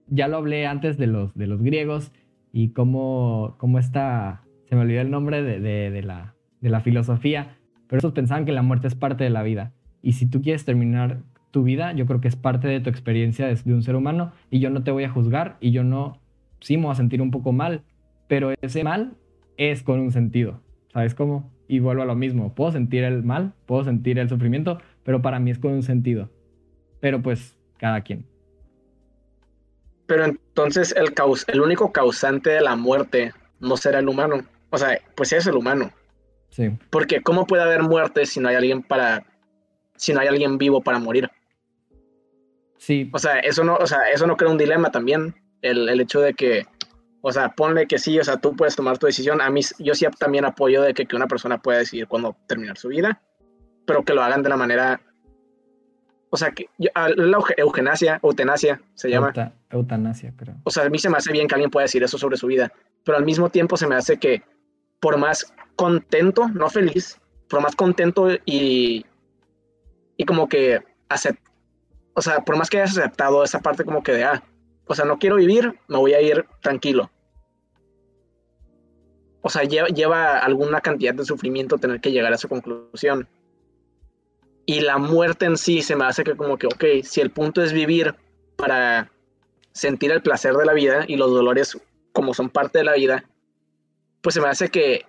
ya lo hablé antes de los, de los griegos y cómo, cómo está, se me olvidó el nombre de, de, la, de la filosofía, pero esos pensaban que la muerte es parte de la vida. Y si tú quieres terminar tu vida, yo creo que es parte de tu experiencia de, de un ser humano y yo no te voy a juzgar y yo no, sí me voy a sentir un poco mal, pero ese mal es con un sentido. ¿Sabes cómo? Y vuelvo a lo mismo. Puedo sentir el mal, puedo sentir el sufrimiento, pero para mí es con un sentido. Pero pues, cada quien. Pero entonces el, caus el único causante de la muerte no será el humano. O sea, pues es el humano. Sí. Porque ¿cómo puede haber muerte si no hay alguien para. si no hay alguien vivo para morir? Sí. O sea, eso no, o sea, eso no crea un dilema también. El, el hecho de que O sea, ponle que sí, o sea, tú puedes tomar tu decisión. A mí, yo sí también apoyo de que, que una persona pueda decidir cuándo terminar su vida, pero que lo hagan de la manera o sea, que la eugenasia, eutanasia se llama. eutanasia, creo. O sea, a mí se me hace bien que alguien pueda decir eso sobre su vida, pero al mismo tiempo se me hace que por más contento, no feliz, por más contento y, y como que acept, o sea, por más que hayas aceptado esa parte como que de, ah, o sea, no quiero vivir, me voy a ir tranquilo. O sea, lleva, alguna cantidad de sufrimiento tener que llegar a esa conclusión. Y la muerte en sí se me hace que como que, ok, si el punto es vivir para sentir el placer de la vida y los dolores como son parte de la vida, pues se me hace que,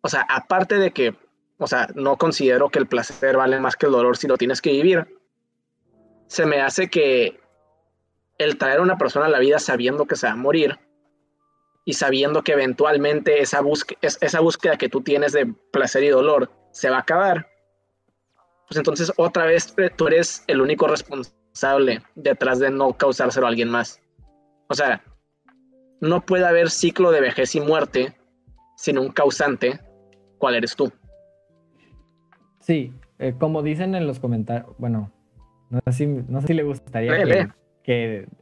o sea, aparte de que, o sea, no considero que el placer vale más que el dolor si lo tienes que vivir, se me hace que el traer a una persona a la vida sabiendo que se va a morir y sabiendo que eventualmente esa, esa búsqueda que tú tienes de placer y dolor se va a acabar, pues entonces otra vez tú eres el único responsable detrás de no causárselo a alguien más. O sea, no puede haber ciclo de vejez y muerte sin un causante. ¿Cuál eres tú? Sí, eh, como dicen en los comentarios, bueno, no sé si, no sé si le gustaría que,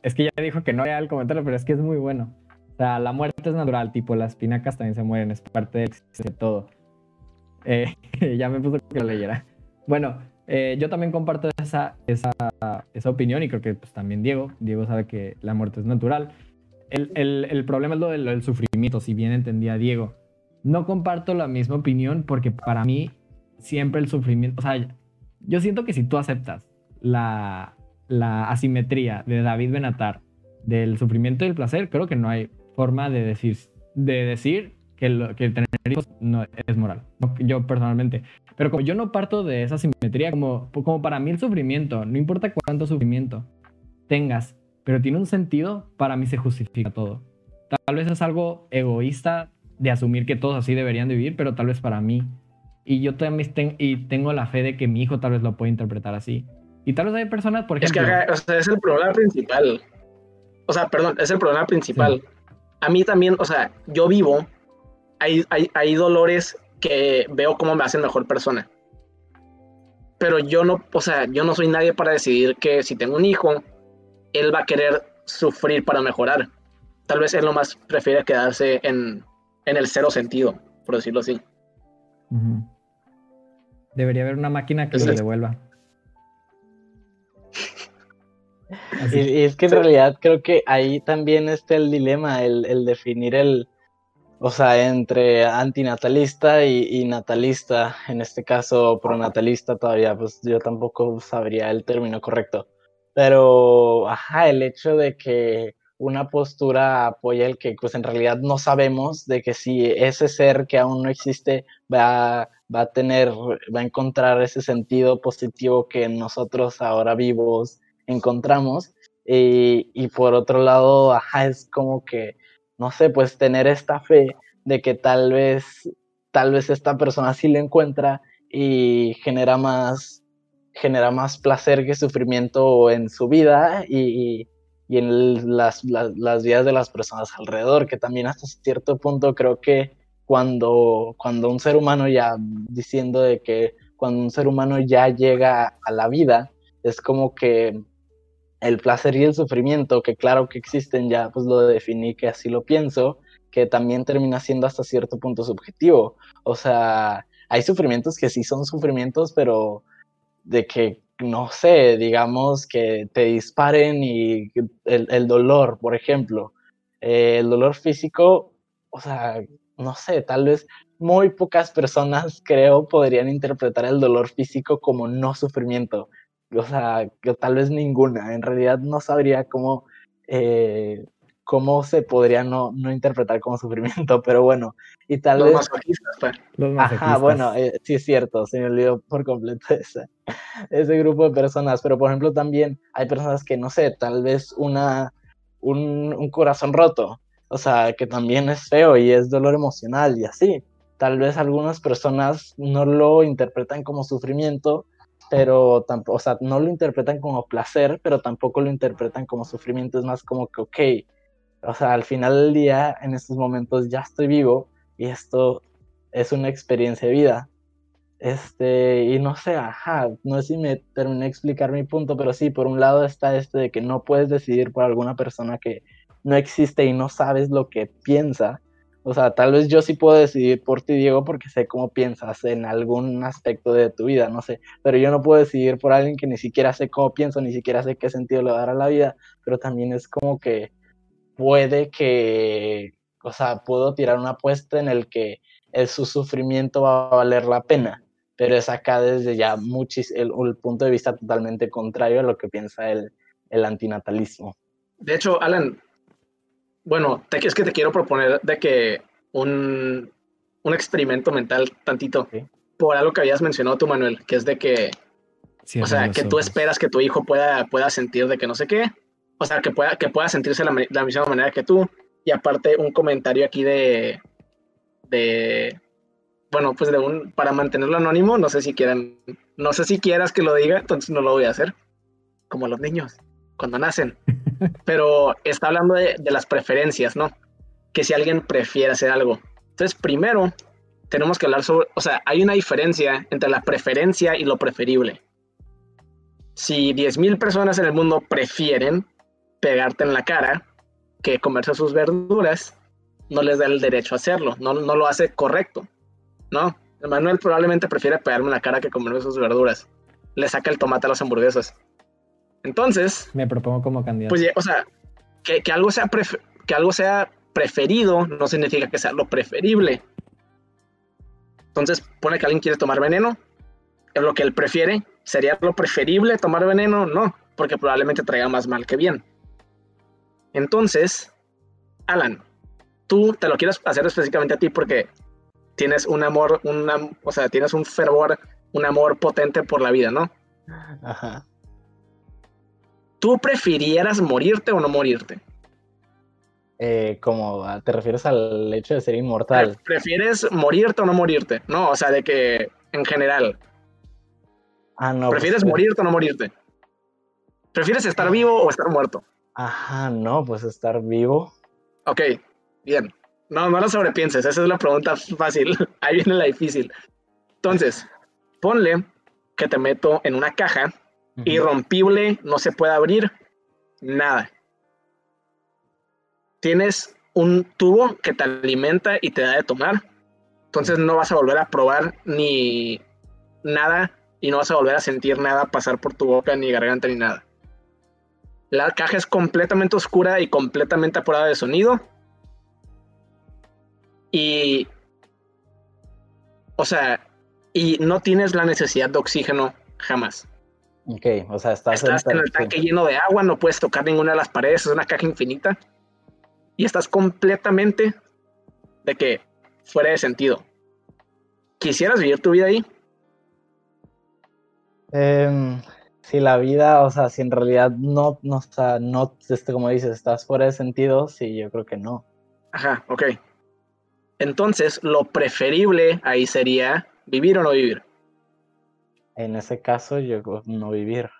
es que ya dijo que no vea el comentario, pero es que es muy bueno. O sea, la muerte es natural, tipo las espinacas también se mueren, es parte de, todo. Eh, ya me puso que lo leyera. Bueno, eh, yo también comparto esa, esa, esa, opinión y creo que pues, también Diego. Diego sabe que la muerte es natural. El, el, el problema es lo del, sufrimiento, si bien entendía Diego. No comparto la misma opinión porque para mí siempre el sufrimiento, o sea, yo siento que si tú aceptas la, la asimetría de David Benatar del sufrimiento y el placer, creo que no hay forma de decir, de decir que, lo, que tener hijos no es moral. Yo personalmente. Pero como yo no parto de esa simetría, como, como para mí el sufrimiento, no importa cuánto sufrimiento tengas, pero tiene un sentido, para mí se justifica todo. Tal vez es algo egoísta de asumir que todos así deberían de vivir, pero tal vez para mí. Y yo también y tengo la fe de que mi hijo tal vez lo puede interpretar así. Y tal vez hay personas, por ejemplo... Es que o sea, es el problema principal. O sea, perdón, es el problema principal. A mí también, o sea, yo vivo hay, hay, dolores que veo cómo me hacen mejor persona. Pero yo no, o sea, yo no soy nadie para decidir que si tengo un hijo, él va a querer sufrir para mejorar. Tal vez él lo más prefiere quedarse en, en el cero sentido, por decirlo así. Debería haber una máquina que lo devuelva. Y, es que en realidad creo que ahí también está el dilema, el definir el, o sea, entre antinatalista y, y, natalista, en este caso pronatalista todavía, pues yo tampoco sabría el término correcto. Pero, ajá, el hecho de que una postura apoya el que pues en realidad no sabemos de que si ese ser que aún no existe va, va a tener, va a encontrar ese sentido positivo que nosotros ahora vivos encontramos. Y, y por otro lado, ajá, es como que no sé, pues tener esta fe de que tal vez, tal vez esta persona sí le encuentra y genera más, genera más placer que sufrimiento en su vida y, y en las, las, vidas de las personas alrededor, que también hasta cierto punto creo que cuando, cuando un ser humano ya, diciendo de que cuando un ser humano ya llega a la vida, es como que el placer y el sufrimiento, que claro que existen, ya pues lo definí que así lo pienso, que también termina siendo hasta cierto punto subjetivo. O sea, hay sufrimientos que sí son sufrimientos, pero de que, no sé, digamos que te disparen y el, dolor, por ejemplo, eh, el dolor físico, o sea, no sé, tal vez muy pocas personas, creo, podrían interpretar el dolor físico como no sufrimiento. O sea, que tal vez ninguna, en realidad no sabría cómo, eh, cómo se podría no, no, interpretar como sufrimiento, pero bueno, y tal Los vez... Masoquistas, pues. Los Ajá, bueno, eh, sí es cierto, se me olvidó por completo ese, ese grupo de personas, pero por ejemplo también hay personas que, no sé, tal vez una, un, un corazón roto, o sea, que también es feo y es dolor emocional y así. Tal vez algunas personas no lo interpretan como sufrimiento, pero tampoco, o sea, no lo interpretan como placer, pero tampoco lo interpretan como sufrimiento, es más como que, ok, o sea, al final del día, en estos momentos ya estoy vivo y esto es una experiencia de vida. Este, y no sé, ajá, no sé si me terminé de explicar mi punto, pero sí, por un lado está este de que no puedes decidir por alguna persona que no existe y no sabes lo que piensa. O sea, tal vez yo sí puedo decidir por ti, Diego, porque sé cómo piensas en algún aspecto de tu vida, no sé, pero yo no puedo decidir por alguien que ni siquiera sé cómo pienso, ni siquiera sé qué sentido le va a la vida, pero también es como que puede que, o sea, puedo tirar una apuesta en el que el, su sufrimiento va a valer la pena pero es acá desde ya muchis, el, punto de vista totalmente contrario a lo que piensa el, el antinatalismo. De hecho, Alan, bueno, te, es que te quiero proponer de que un, un experimento mental tantito por algo que habías mencionado tú, Manuel, que es de que, o sea, que tú esperas que tu hijo pueda, pueda sentir de que no sé qué, o sea, que pueda, que pueda sentirse de la, la misma manera que tú, y aparte un comentario aquí de, de bueno, pues de un, para mantenerlo anónimo, no sé si quieran, no sé si quieras que lo diga, entonces no lo voy a hacer, como los niños, cuando nacen. Pero está hablando de, las preferencias, ¿no? Que si alguien prefiere hacer algo. Entonces, primero, tenemos que hablar sobre, o sea, hay una diferencia entre la preferencia y lo preferible. Si 10.000 personas en el mundo prefieren pegarte en la cara que comerse sus verduras, no les da el derecho a hacerlo, no, no lo hace correcto. No, Manuel probablemente prefiere pegarme en la cara que comerme sus verduras. Le saca el tomate a las hamburguesas. Entonces. Me propongo como candidato. Pues, o sea, que, algo sea que algo sea preferido no significa que sea lo preferible. Entonces, pone que alguien quiere tomar veneno. Es lo que él prefiere. ¿Sería lo preferible tomar veneno? No, porque probablemente traiga más mal que bien. Entonces, Alan, tú te lo quieres hacer específicamente a ti porque tienes un amor, una, o sea, tienes un fervor, un amor potente por la vida, ¿no? Ajá. ¿Tú prefirieras morirte o no morirte? Eh, como te refieres al hecho de ser inmortal. ¿Prefieres morirte o no morirte? No, o sea, de que en general. Ah, no. Pues ¿Prefieres morirte o no morirte? ¿Prefieres estar ah. vivo o estar muerto? Ajá, no, pues estar vivo. Ok, bien. No, no lo sobrepienses, esa es la pregunta fácil. Ahí viene la difícil. Entonces, ponle que te meto en una caja irrompible, no se puede abrir, nada. Tienes un tubo que te alimenta y te da de tomar. Entonces no vas a volver a probar ni nada y no vas a volver a sentir nada pasar por tu boca ni garganta ni nada. La caja es completamente oscura y completamente apurada de sonido y, o sea, y no tienes la necesidad de oxígeno jamás. Ok, o sea, estás, estás en el tanque lleno de agua, no puedes tocar ninguna de las paredes, es una caja infinita. Y estás completamente de que fuera de sentido. ¿Quisieras vivir tu vida ahí? Em, si la vida, o sea, si en realidad no, no, o sea, no, este, como dices, estás fuera de sentido, sí, yo creo que no. Ajá, ok. Entonces, lo preferible ahí sería vivir o no vivir. En ese caso, yo no vivir.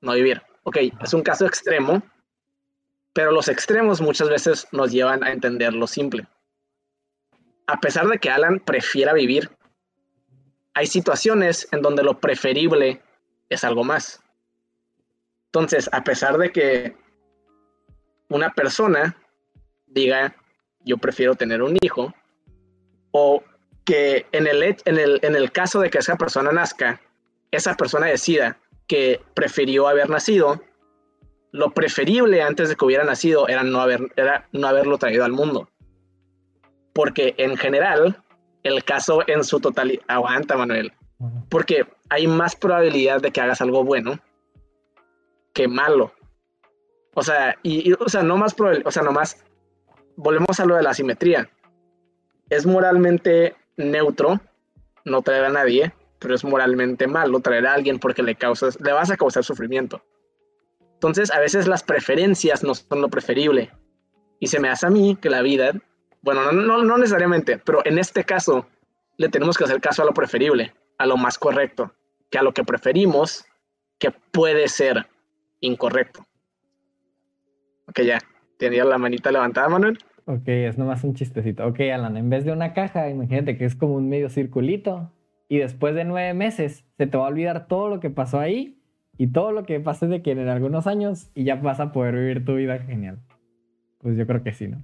No vivir. Ok, es un caso extremo, pero los extremos muchas veces nos llevan a entender lo simple. A pesar de que Alan prefiera vivir, hay situaciones en donde lo preferible es algo más. Entonces, a pesar de que una persona diga, yo prefiero tener un hijo, o que en el, en el, en el caso de que esa persona nazca, esa persona decida que prefirió haber nacido, lo preferible antes de que hubiera nacido era no, haber, era no haberlo traído al mundo. Porque en general, el caso en su totalidad, aguanta Manuel, porque hay más probabilidad de que hagas algo bueno que malo. O sea, y, o sea, no más probable, o sea, no más, volvemos a lo de la simetría es moralmente neutro no traer a nadie, pero es moralmente malo traer a alguien porque le causas, le vas a causar sufrimiento. Entonces, a veces las preferencias no son lo preferible. Y se me hace a mí que la vida, bueno, no, no necesariamente, pero en este caso le tenemos que hacer caso a lo preferible, a lo más correcto, que a lo que preferimos, que puede ser incorrecto. Ok, ya. tenía la manita levantada, Manuel. Ok, es nomás un chistecito. Ok, Alan, en vez de una caja, imagínate que es como un medio circulito y después de nueve meses se te va a olvidar todo lo que pasó ahí y todo lo que pase de que en algunos años y ya vas a poder vivir tu vida genial. Pues yo creo que sí, ¿no?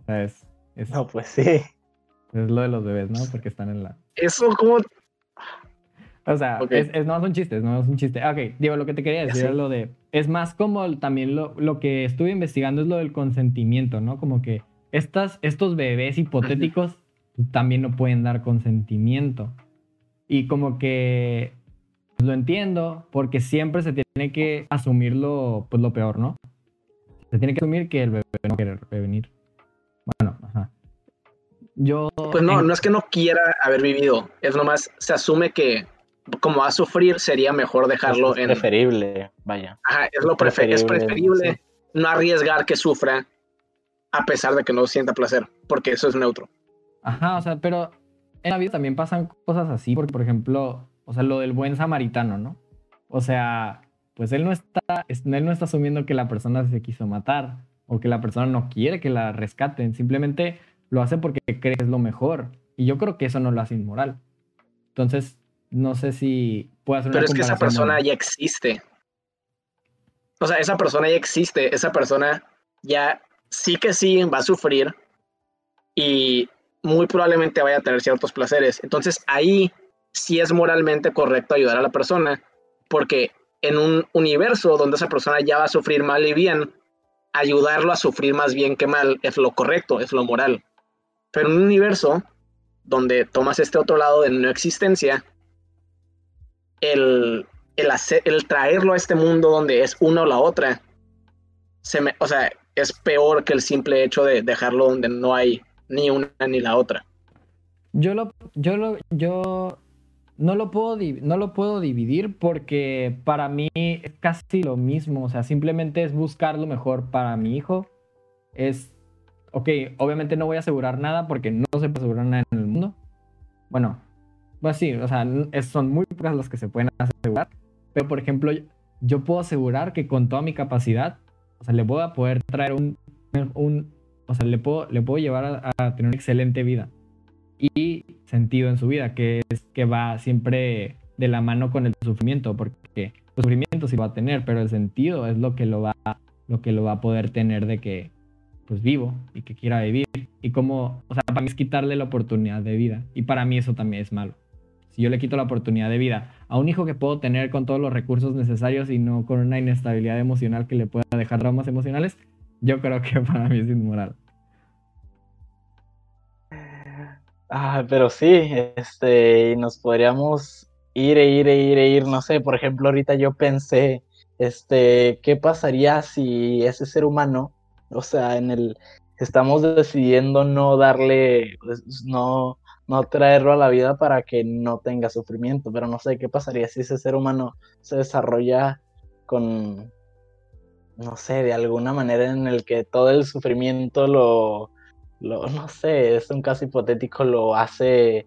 O sea, es, es, No, pues sí. es lo de los bebés, ¿no? Porque están en la... Eso como... O sea, Ok. es, es, no es un chiste, no es un chiste. Ok, digo, lo que te quería decir es lo de... Es más como también lo, lo que estuve investigando es lo del consentimiento, ¿no? Como que estas, estos bebés hipotéticos también no pueden dar consentimiento. Y como que lo entiendo porque siempre se tiene que asumir lo, pues, lo peor, ¿no? Se tiene que asumir que el bebé no quiere venir. Bueno, ajá. Yo... Pues no, en- no es que no quiera haber vivido, es nomás se asume que como va a sufrir sería mejor dejarlo es en... preferible, vaya. Ajá, es lo prefe- es preferible, preferible sí. no arriesgar que sufra a pesar de que no sienta placer, porque eso es neutro. Ajá, o sea, pero en la vida también pasan cosas así, porque por ejemplo, o sea, lo del buen samaritano, ¿no? O sea, pues él no está, es- él no está asumiendo que la persona se quiso matar o que la persona no quiere que la rescaten, simplemente lo hace porque cree que es lo mejor. Y yo creo que eso no lo hace inmoral. Entonces, no sé si puedo hacer una Pero es que esa persona ya existe. O sea, esa persona ya existe, esa persona ya sí que sí va a sufrir y muy probablemente vaya a tener ciertos placeres. Entonces ahí sí es moralmente correcto ayudar a la persona, porque en un universo donde esa persona ya va a sufrir mal y bien, ayudarlo a sufrir más bien que mal es lo correcto, es lo moral. Pero en un universo donde tomas este otro lado de no existencia, el, el, traerlo a este mundo donde es una o la otra, se me, o sea, es peor que el simple hecho de dejarlo donde no hay ni una ni la otra. Yo lo, yo lo, yo no lo puedo, no lo puedo dividir porque para mí es casi lo mismo. O sea, simplemente es buscar lo mejor para mi hijo. Es, ok, obviamente no voy a asegurar nada porque no se puede asegurar nada en el mundo. Bueno, pues sí, o sea, es- son muy pocas las que se pueden asegurar. Pero, por ejemplo, yo puedo asegurar que con toda mi capacidad, o sea, le voy a poder traer un, un o sea, le puedo, le puedo llevar a, tener una excelente vida y sentido en su vida, que es que va siempre de la mano con el sufrimiento, porque el sufrimiento sí va a tener, pero el sentido es lo que lo va, lo que lo va a poder tener de que, pues vivo y que quiera vivir. Y como, o sea, para mí es quitarle la oportunidad de vida. Y para mí eso también es malo. Si yo le quito la oportunidad de vida a un hijo que puedo tener con todos los recursos necesarios y no con una inestabilidad emocional que le pueda dejar traumas emocionales, yo creo que para mí es inmoral. Ah, pero sí, este, nos podríamos ir e ir e ir e ir, no sé, por ejemplo, ahorita yo pensé, este, ¿qué pasaría si ese ser humano, o sea, en el, estamos decidiendo no darle, pues, no, no traerlo a la vida para que no tenga sufrimiento, pero no sé qué pasaría si ese ser humano se desarrolla con, no sé, de alguna manera en el que todo el sufrimiento lo, lo, no sé, es un caso hipotético, lo hace,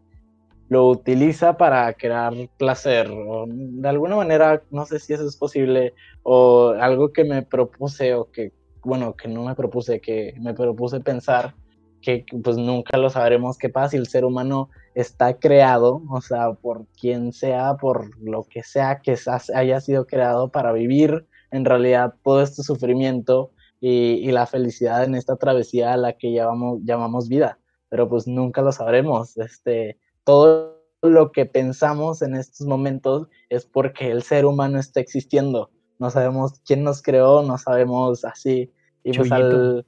lo utiliza para crear placer, de alguna manera, no sé si eso es posible, o algo que me propuse, o que, bueno, que no me propuse, que me propuse pensar, que pues nunca lo sabremos qué pasa si el ser humano está creado, o sea, por quien sea, por lo que sea que haya sido creado para vivir en realidad todo este sufrimiento y, y, la felicidad en esta travesía a la que llamamos, llamamos vida, pero pues nunca lo sabremos. Este, todo lo que pensamos en estos momentos es porque el ser humano está existiendo. No sabemos quién nos creó, no sabemos así. Y pues Chuyito. al...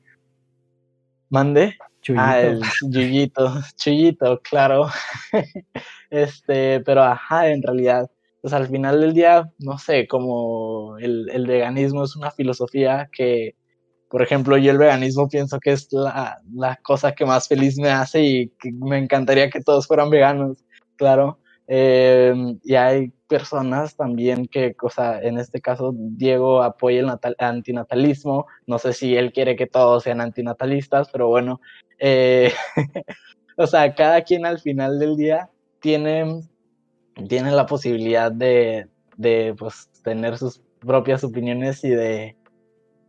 Mande. Chuyito. Ah, el Chuyito, Chuyito, claro. este, pero ajá, en realidad, pues al final del día, no sé, como el, el veganismo es una filosofía que, por ejemplo, yo el veganismo pienso que es la, la, cosa que más feliz me hace y que me encantaría que todos fueran veganos, claro. Eh, y hay personas también que, o sea, en este caso Diego apoya el natal, antinatalismo, no sé si él quiere que todos sean antinatalistas, pero bueno, eh, o sea, cada quien al final del día tiene, tiene la posibilidad de, de pues, tener sus propias opiniones y de,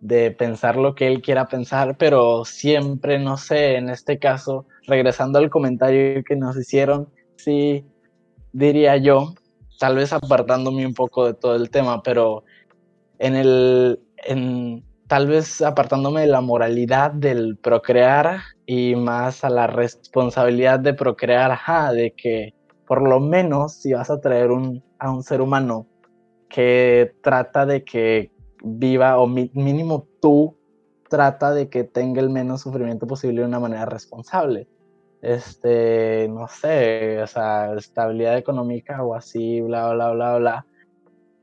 de pensar lo que él quiera pensar, pero siempre, no sé, en este caso, regresando al comentario que nos hicieron, sí diría yo, tal vez apartándome un poco de todo el tema, pero en el, en, tal vez apartándome de la moralidad del procrear y más a la responsabilidad de procrear, ajá, de que por lo menos si vas a traer un, a un ser humano que trata de que viva o mínimo tú trata de que tenga el menos sufrimiento posible de una manera responsable. Este, no sé, o sea, estabilidad económica o así, bla, bla, bla, bla.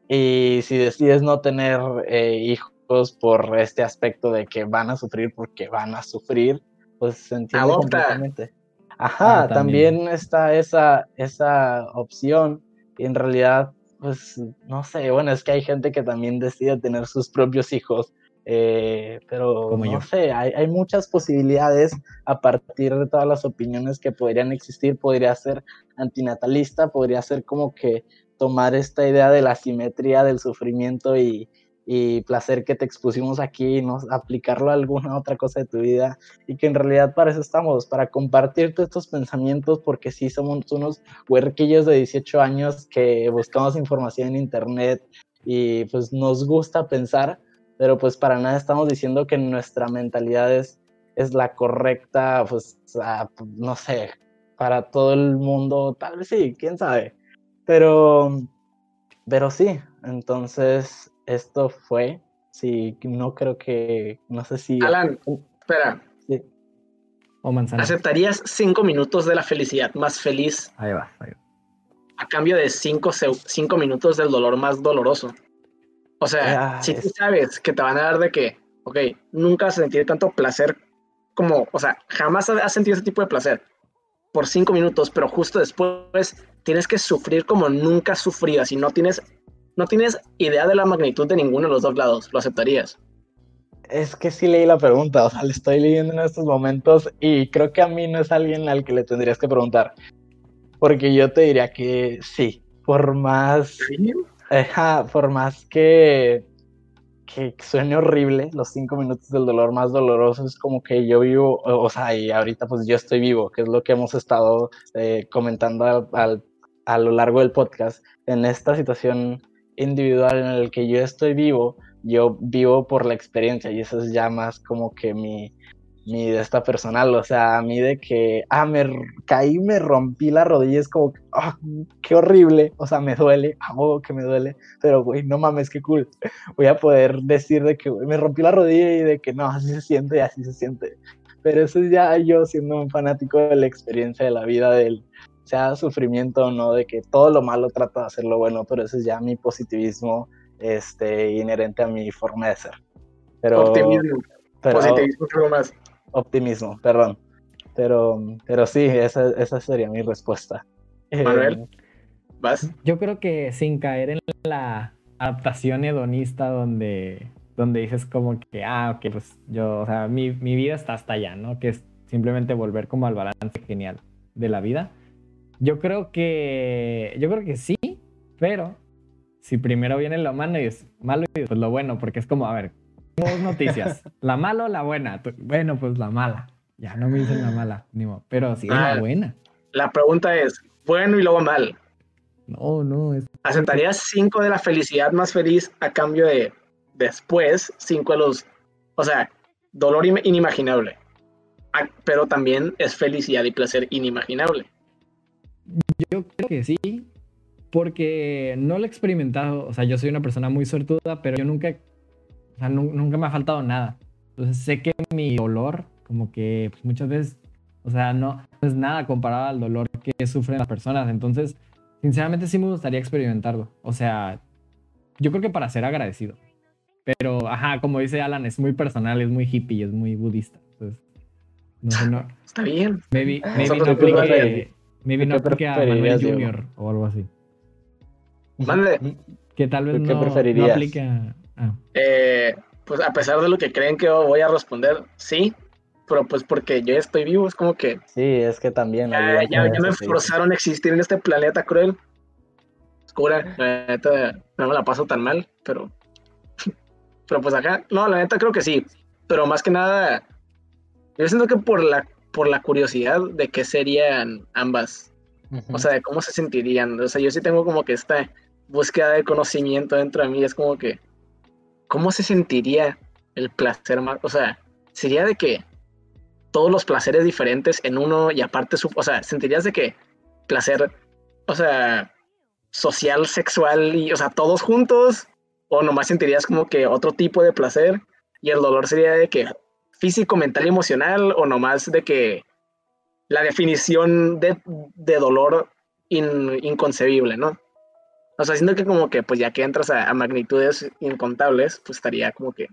Y si decides no tener eh, hijos por este aspecto de que van a sufrir porque van a sufrir, pues se entiende completamente. Ajá, ah, también. está esa, esa opción y en realidad, pues no sé, bueno, es que hay gente que también decide tener sus propios hijos, eh, pero no sé, hay, hay, muchas posibilidades a partir de todas las opiniones que podrían existir. Podría ser antinatalista, podría ser como que tomar esta idea de la simetría del sufrimiento y, y placer que te expusimos aquí, ¿no? aplicarlo a alguna otra cosa de tu vida y que en realidad para eso estamos, para compartirte estos pensamientos porque sí somos unos huerquillos de 18 años que buscamos información en internet y pues nos gusta pensar, pero pues para nada estamos diciendo que nuestra mentalidad es, es la correcta, pues no sé, para todo el mundo, tal vez sí, quién sabe, pero, pero sí, entonces esto fue. Sí, no creo que. No sé si. Alan, espera. Sí. O manzana. ¿Aceptarías cinco minutos de la felicidad más feliz? Ahí va, ahí va. A cambio de cinco, cinco minutos del dolor más doloroso. O sea, ah, si tú sabes que te van a dar de que, ok, nunca has sentido tanto placer como, o sea, jamás has sentido ese tipo de placer por cinco minutos, pero justo después tienes que sufrir como nunca has sufrido, así no tienes no tienes idea de la magnitud de ninguno de los dos lados, ¿lo aceptarías? Es que sí leí la pregunta, o sea, le estoy leyendo en estos momentos y creo que a mí no es alguien al que le tendrías que preguntar. Porque yo te diría que sí, por más... por más que, que suene horrible, los cinco minutos del dolor más doloroso es como que yo vivo, o sea, y ahorita pues yo estoy vivo, que es lo que hemos estado eh, comentando a lo largo del podcast, en esta situación individual en el que yo estoy vivo, yo vivo por la experiencia y eso es ya más como que mi, mi de esta personal, o sea, a mí de que, ah, me caí, me rompí la rodilla, es como, ah, qué horrible, o sea, me duele, amo que me duele, pero, güey, no mames, qué cool, voy a poder decir de que me rompí la rodilla y de que no, así se siente y así se siente, pero eso es ya yo siendo un fanático de la experiencia de la vida del, sea sufrimiento o no, de que todo lo malo trata de hacerlo bueno, pero eso es ya mi positivismo este, inherente a mi forma de ser. Pero, optimismo. positivismo más. Optimismo, perdón. Pero, pero sí, esa, esa sería mi respuesta. Manuel, eh, ¿vas? Yo creo que sin caer en la adaptación hedonista donde, donde dices como que, ah, ok, pues yo, o sea, mi, mi vida está hasta allá, ¿no? Que es simplemente volver como al balance genial de la vida yo creo que. Yo creo que sí, pero si primero viene lo malo y es malo y después lo bueno, porque es como, a ver, dos noticias. ¿La mala o la buena? Bueno, pues la mala. Ya no me dicen la mala, ni modo. Pero sí, la ah, buena. La pregunta es: bueno y luego mal. No, no. Es... ¿Aceptarías cinco de la felicidad más feliz a cambio de después cinco de los. O sea, dolor inimaginable. Ah, pero también es felicidad y placer inimaginable. Yo creo que sí, porque no lo he experimentado. O sea, yo soy una persona muy sortuda, pero yo nunca, o sea, nunca me ha faltado nada. Entonces sé que mi dolor, como que pues, muchas veces, o sea, no, es nada comparado al dolor que sufren las personas. Entonces, sinceramente sí me gustaría experimentarlo. O sea, yo creo que para ser agradecido. Pero, ajá, como dice Alan, es muy personal, es muy hippie, es muy budista. Entonces, no no. Está bien. Maybe, maybe no Maybe no porque a Manuel Junior o algo así. Mande. Que tal vez no, no aplica. Ah. Eh, pues a pesar de lo que creen que voy a responder, sí, pero pues porque yo estoy vivo, es como que. Sí, es que también. Ya, ya, me forzaron a existir en este planeta cruel. Oscura, no me la paso tan mal, pero. Pero pues acá, no, la neta creo que sí. Pero más que nada, yo siento que por la, por la curiosidad de qué serían ambas. O sea, de cómo se sentirían. O sea, yo sí tengo como que esta búsqueda de conocimiento dentro de mí. Es como que, ¿cómo se sentiría el placer más? O sea, sería de que todos los placeres diferentes en uno y aparte, su, o sea, sentirías de que placer, o sea, social, sexual y, o sea, todos juntos, o nomás sentirías como que otro tipo de placer y el dolor sería de que físico, mental y emocional, o nomás de que la definición de, dolor inconcebible, ¿no? O sea, siento que como que pues ya que entras a, magnitudes incontables, pues estaría como que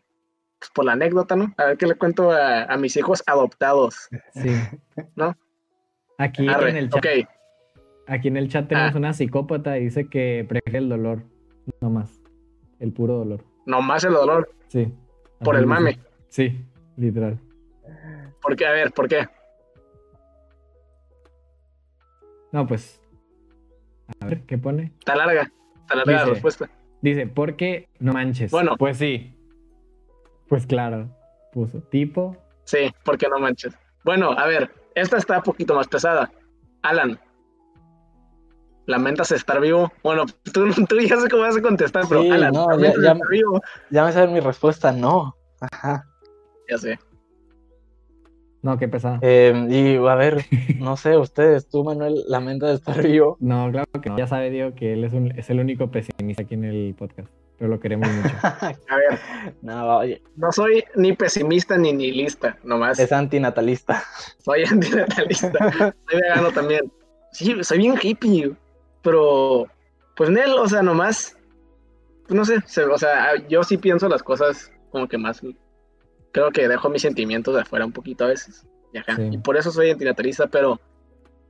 pues, por la anécdota, ¿no? A ver qué le cuento a, mis hijos adoptados. Sí. ¿No? Aquí en el chat. Aquí en el chat tenemos ah. una psicópata y dice que prefiere el dolor, no más. El puro dolor. No más el dolor. Sí. Por el mame. Sí, literal. ¿Por qué? A ver, ¿por qué? No, pues. A ver, ¿qué pone? Está larga. Está larga la respuesta. Dice, ¿por qué no manches? Bueno. Pues sí. Pues claro. Puso tipo. Sí, ¿por qué no manches? Bueno, a ver, esta está un poquito más pesada. Alan, ¿lamentas estar vivo? Bueno, tú, ya sé cómo vas a contestar, pero Alan, no, ya, ya, vivo? ya me sabes mi respuesta, no. Ajá. Ya sé. No, qué pesado. Em, y a ver, no sé, ustedes, tú, Manuel, lamenta de estar vivo. No, claro que no. Ya sabe Diego que él es, un, es el único pesimista aquí en el podcast, pero lo queremos mucho. a ver, no, oye. no soy ni pesimista ni nihilista, nomás. Es antinatalista. Soy antinatalista. soy vegano también. Sí, soy bien hippie, pero pues en él, o sea, nomás, no sé, o sea, yo sí pienso las cosas como que más creo que dejo mis sentimientos de afuera un poquito a veces. Y, por eso soy antinatalista, pero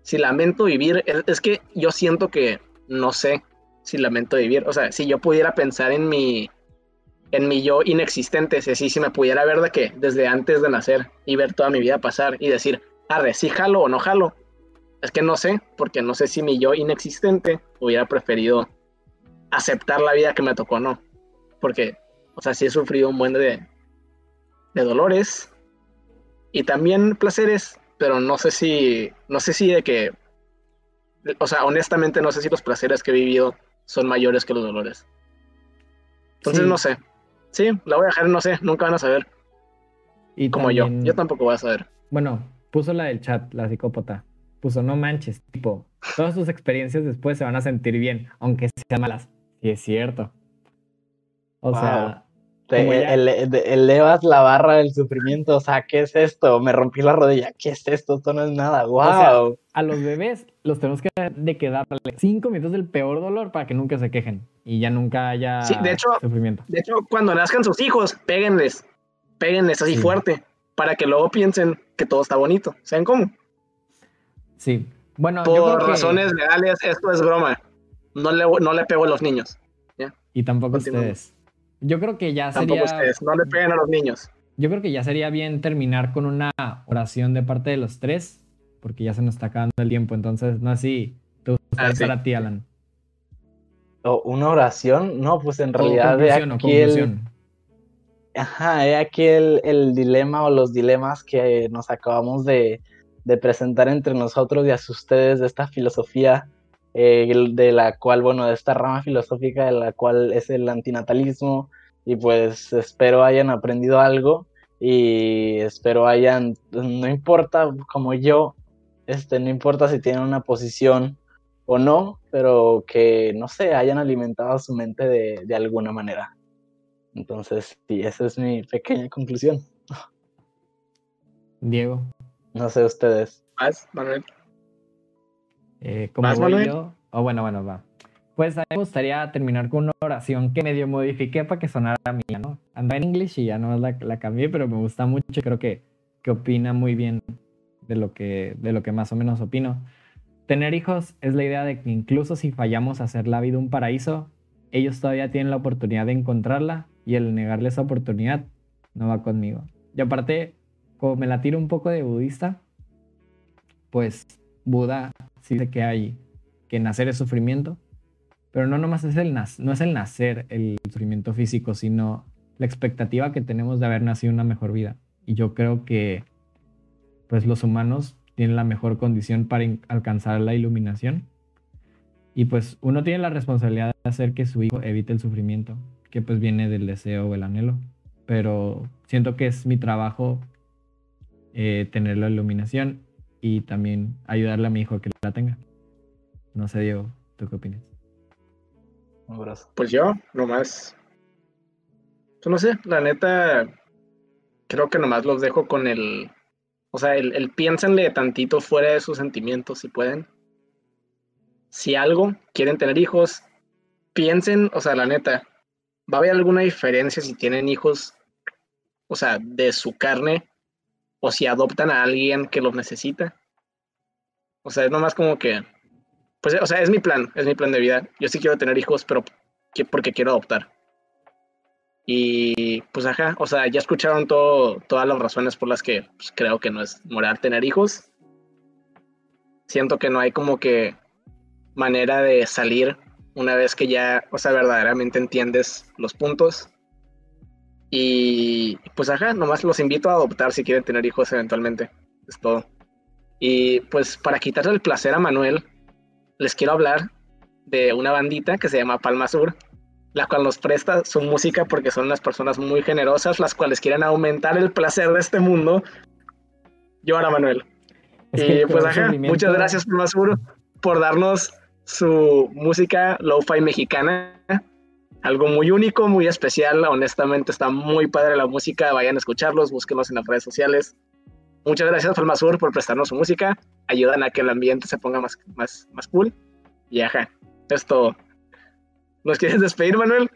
si lamento vivir, es, que yo siento que no sé si lamento vivir. O sea, si yo pudiera pensar en mi, en mi yo inexistente, si si me pudiera ver de que desde antes de nacer y ver toda mi vida pasar y decir, arre, si jalo o no jalo. Es que no sé, porque no sé si mi yo inexistente hubiera preferido aceptar la vida que me tocó o no. Porque, o sea, sí he sufrido un buen de, de dolores y también placeres, pero no sé si, no sé si de que, o sea, honestamente no sé si los placeres que he vivido son mayores que los dolores. Entonces no sé. Sí, la voy a dejar, no sé, nunca van a saber. Y Como yo, yo tampoco voy a saber. Bueno, puso la del chat, la psicópata. Puso, no manches, tipo, todas tus experiencias después se van a sentir bien, aunque sean malas. Y es cierto. O sea, elevas la barra del sufrimiento, o sea, ¿qué es esto? Me rompí la rodilla, ¿qué es esto? Esto no es nada, wow. a los bebés los tenemos que de quedarle cinco minutos del peor dolor para que nunca se quejen y ya nunca haya sí, de hecho, sufrimiento. De hecho, cuando nazcan sus hijos, péguenles, péguenles así fuerte, para que luego piensen que todo está bonito. ¿Saben cómo? Sí. Bueno, por razones legales, esto es broma. No le, no le pego a los niños. Y tampoco ustedes. Yo creo que ya sería. no le peguen a los niños. Yo creo que ya sería bien terminar con una oración de parte de los tres, porque ya se nos está acabando el tiempo. Entonces, no así. Tú ah, para ti, Alan. ¿Una oración? No, pues en realidad de aquí el. Ajá, he aquí el, dilema o los dilemas que nos acabamos de, de presentar entre nosotros y a ustedes de esta filosofía eh, de la cual, bueno, de esta rama filosófica de la cual es el antinatalismo y pues espero hayan aprendido algo y espero hayan, no importa como yo, este, no importa si tienen una posición o no, pero que, no sé, hayan alimentado su mente de, de alguna manera. Entonces, sí, esa es mi pequeña conclusión. Diego. No sé ustedes. Manuel. Eh, como voy yo. Oh, bueno, bueno, va. Pues a mí me gustaría terminar con una oración que medio modifiqué para que sonara mía, ¿no? Anda en inglés y ya no la, la cambié, pero me gusta mucho. Creo que, que opina muy bien de lo, que, de lo que más o menos opino. Tener hijos es la idea de que incluso si fallamos a hacer la vida un paraíso, ellos todavía tienen la oportunidad de encontrarla y el negarle esa oportunidad no va conmigo. Y aparte, como me la tiro un poco de budista, pues Buda sí dice que hay que nacer es sufrimiento, pero no nomás es el, no es el nacer el sufrimiento físico, sino la expectativa que tenemos de haber nacido una mejor vida. Y yo creo que pues los humanos tienen la mejor condición para alcanzar la iluminación. Y pues uno tiene la responsabilidad de hacer que su hijo evite el sufrimiento, que pues viene del deseo o el anhelo. Pero siento que es mi trabajo eh, tener la iluminación y también ayudarle a mi hijo a que la tenga. No sé, Diego, ¿tú qué opinas? Un abrazo. Pues yo, nomás. Pues no sé, la neta, creo que nomás los dejo con el. O sea, el, el piénsenle tantito fuera de sus sentimientos si pueden. Si algo, quieren tener hijos, piensen, o sea, la neta, ¿va a haber alguna diferencia si tienen hijos, o sea, de su carne, o si adoptan a alguien que los necesita? O sea, es nomás como que pues, o sea, es mi plan, es mi plan de vida. Yo sí quiero tener hijos, pero porque quiero adoptar. Y pues ajá, o sea, ya escucharon todo, todas las razones por las que pues, creo que no es moral tener hijos. Siento que no hay como que manera de salir una vez que ya, o sea, verdaderamente entiendes los puntos. Y pues ajá, nomás los invito a adoptar si quieren tener hijos eventualmente. Es todo. Y pues para quitarle el placer a Manuel, les quiero hablar de una bandita que se llama Palma Sur, la cual nos presta su música porque son unas personas muy generosas, las cuales quieren aumentar el placer de este mundo. Yo ahora, Manuel. y pues ajá, muchas gracias Palma Sur por darnos su música lo-fi mexicana. Algo muy único, muy especial. Honestamente está muy padre la música. Vayan a escucharlos, búsquenlos en las redes sociales. Muchas gracias Palma Sur por prestarnos su música ayudan a que el ambiente se ponga más, más, más cool. Y ajá, esto. ¿Nos quieres despedir, Manuel?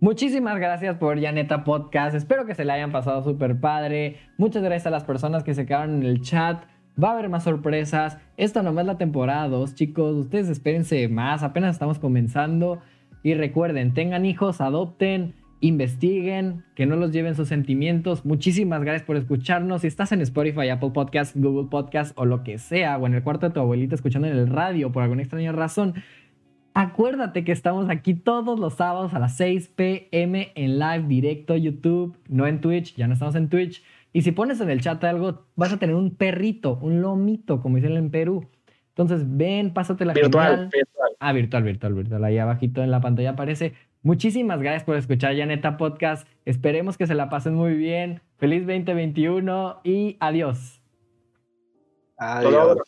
Muchísimas gracias por Yaneta Podcast. Espero que se le hayan pasado súper padre. Muchas gracias a las personas que se quedaron en el chat. Va a haber más sorpresas. Esto nomás es la temporada 2, chicos. Ustedes espérense más. Apenas estamos comenzando. Y recuerden, tengan hijos, adopten investiguen, que no los lleven sus sentimientos. Muchísimas gracias por escucharnos. Si estás en Spotify, Apple Podcast, Google Podcast o lo que sea, o en el cuarto de tu abuelita escuchando en el radio por alguna extraña razón, acuérdate que estamos aquí todos los sábados a las 6 pm en live directo YouTube, no en Twitch, ya no estamos en Twitch. Y si pones en el chat algo, vas a tener un perrito, un lomito, como dicen en Perú. Entonces ven, pásate la virtual, virtual. Ah, virtual, virtual, virtual. Ahí abajito en la pantalla aparece. Muchísimas gracias por escuchar Yaneta Podcast. Esperemos que se la pasen muy bien. Feliz 2021 y adiós. Adiós.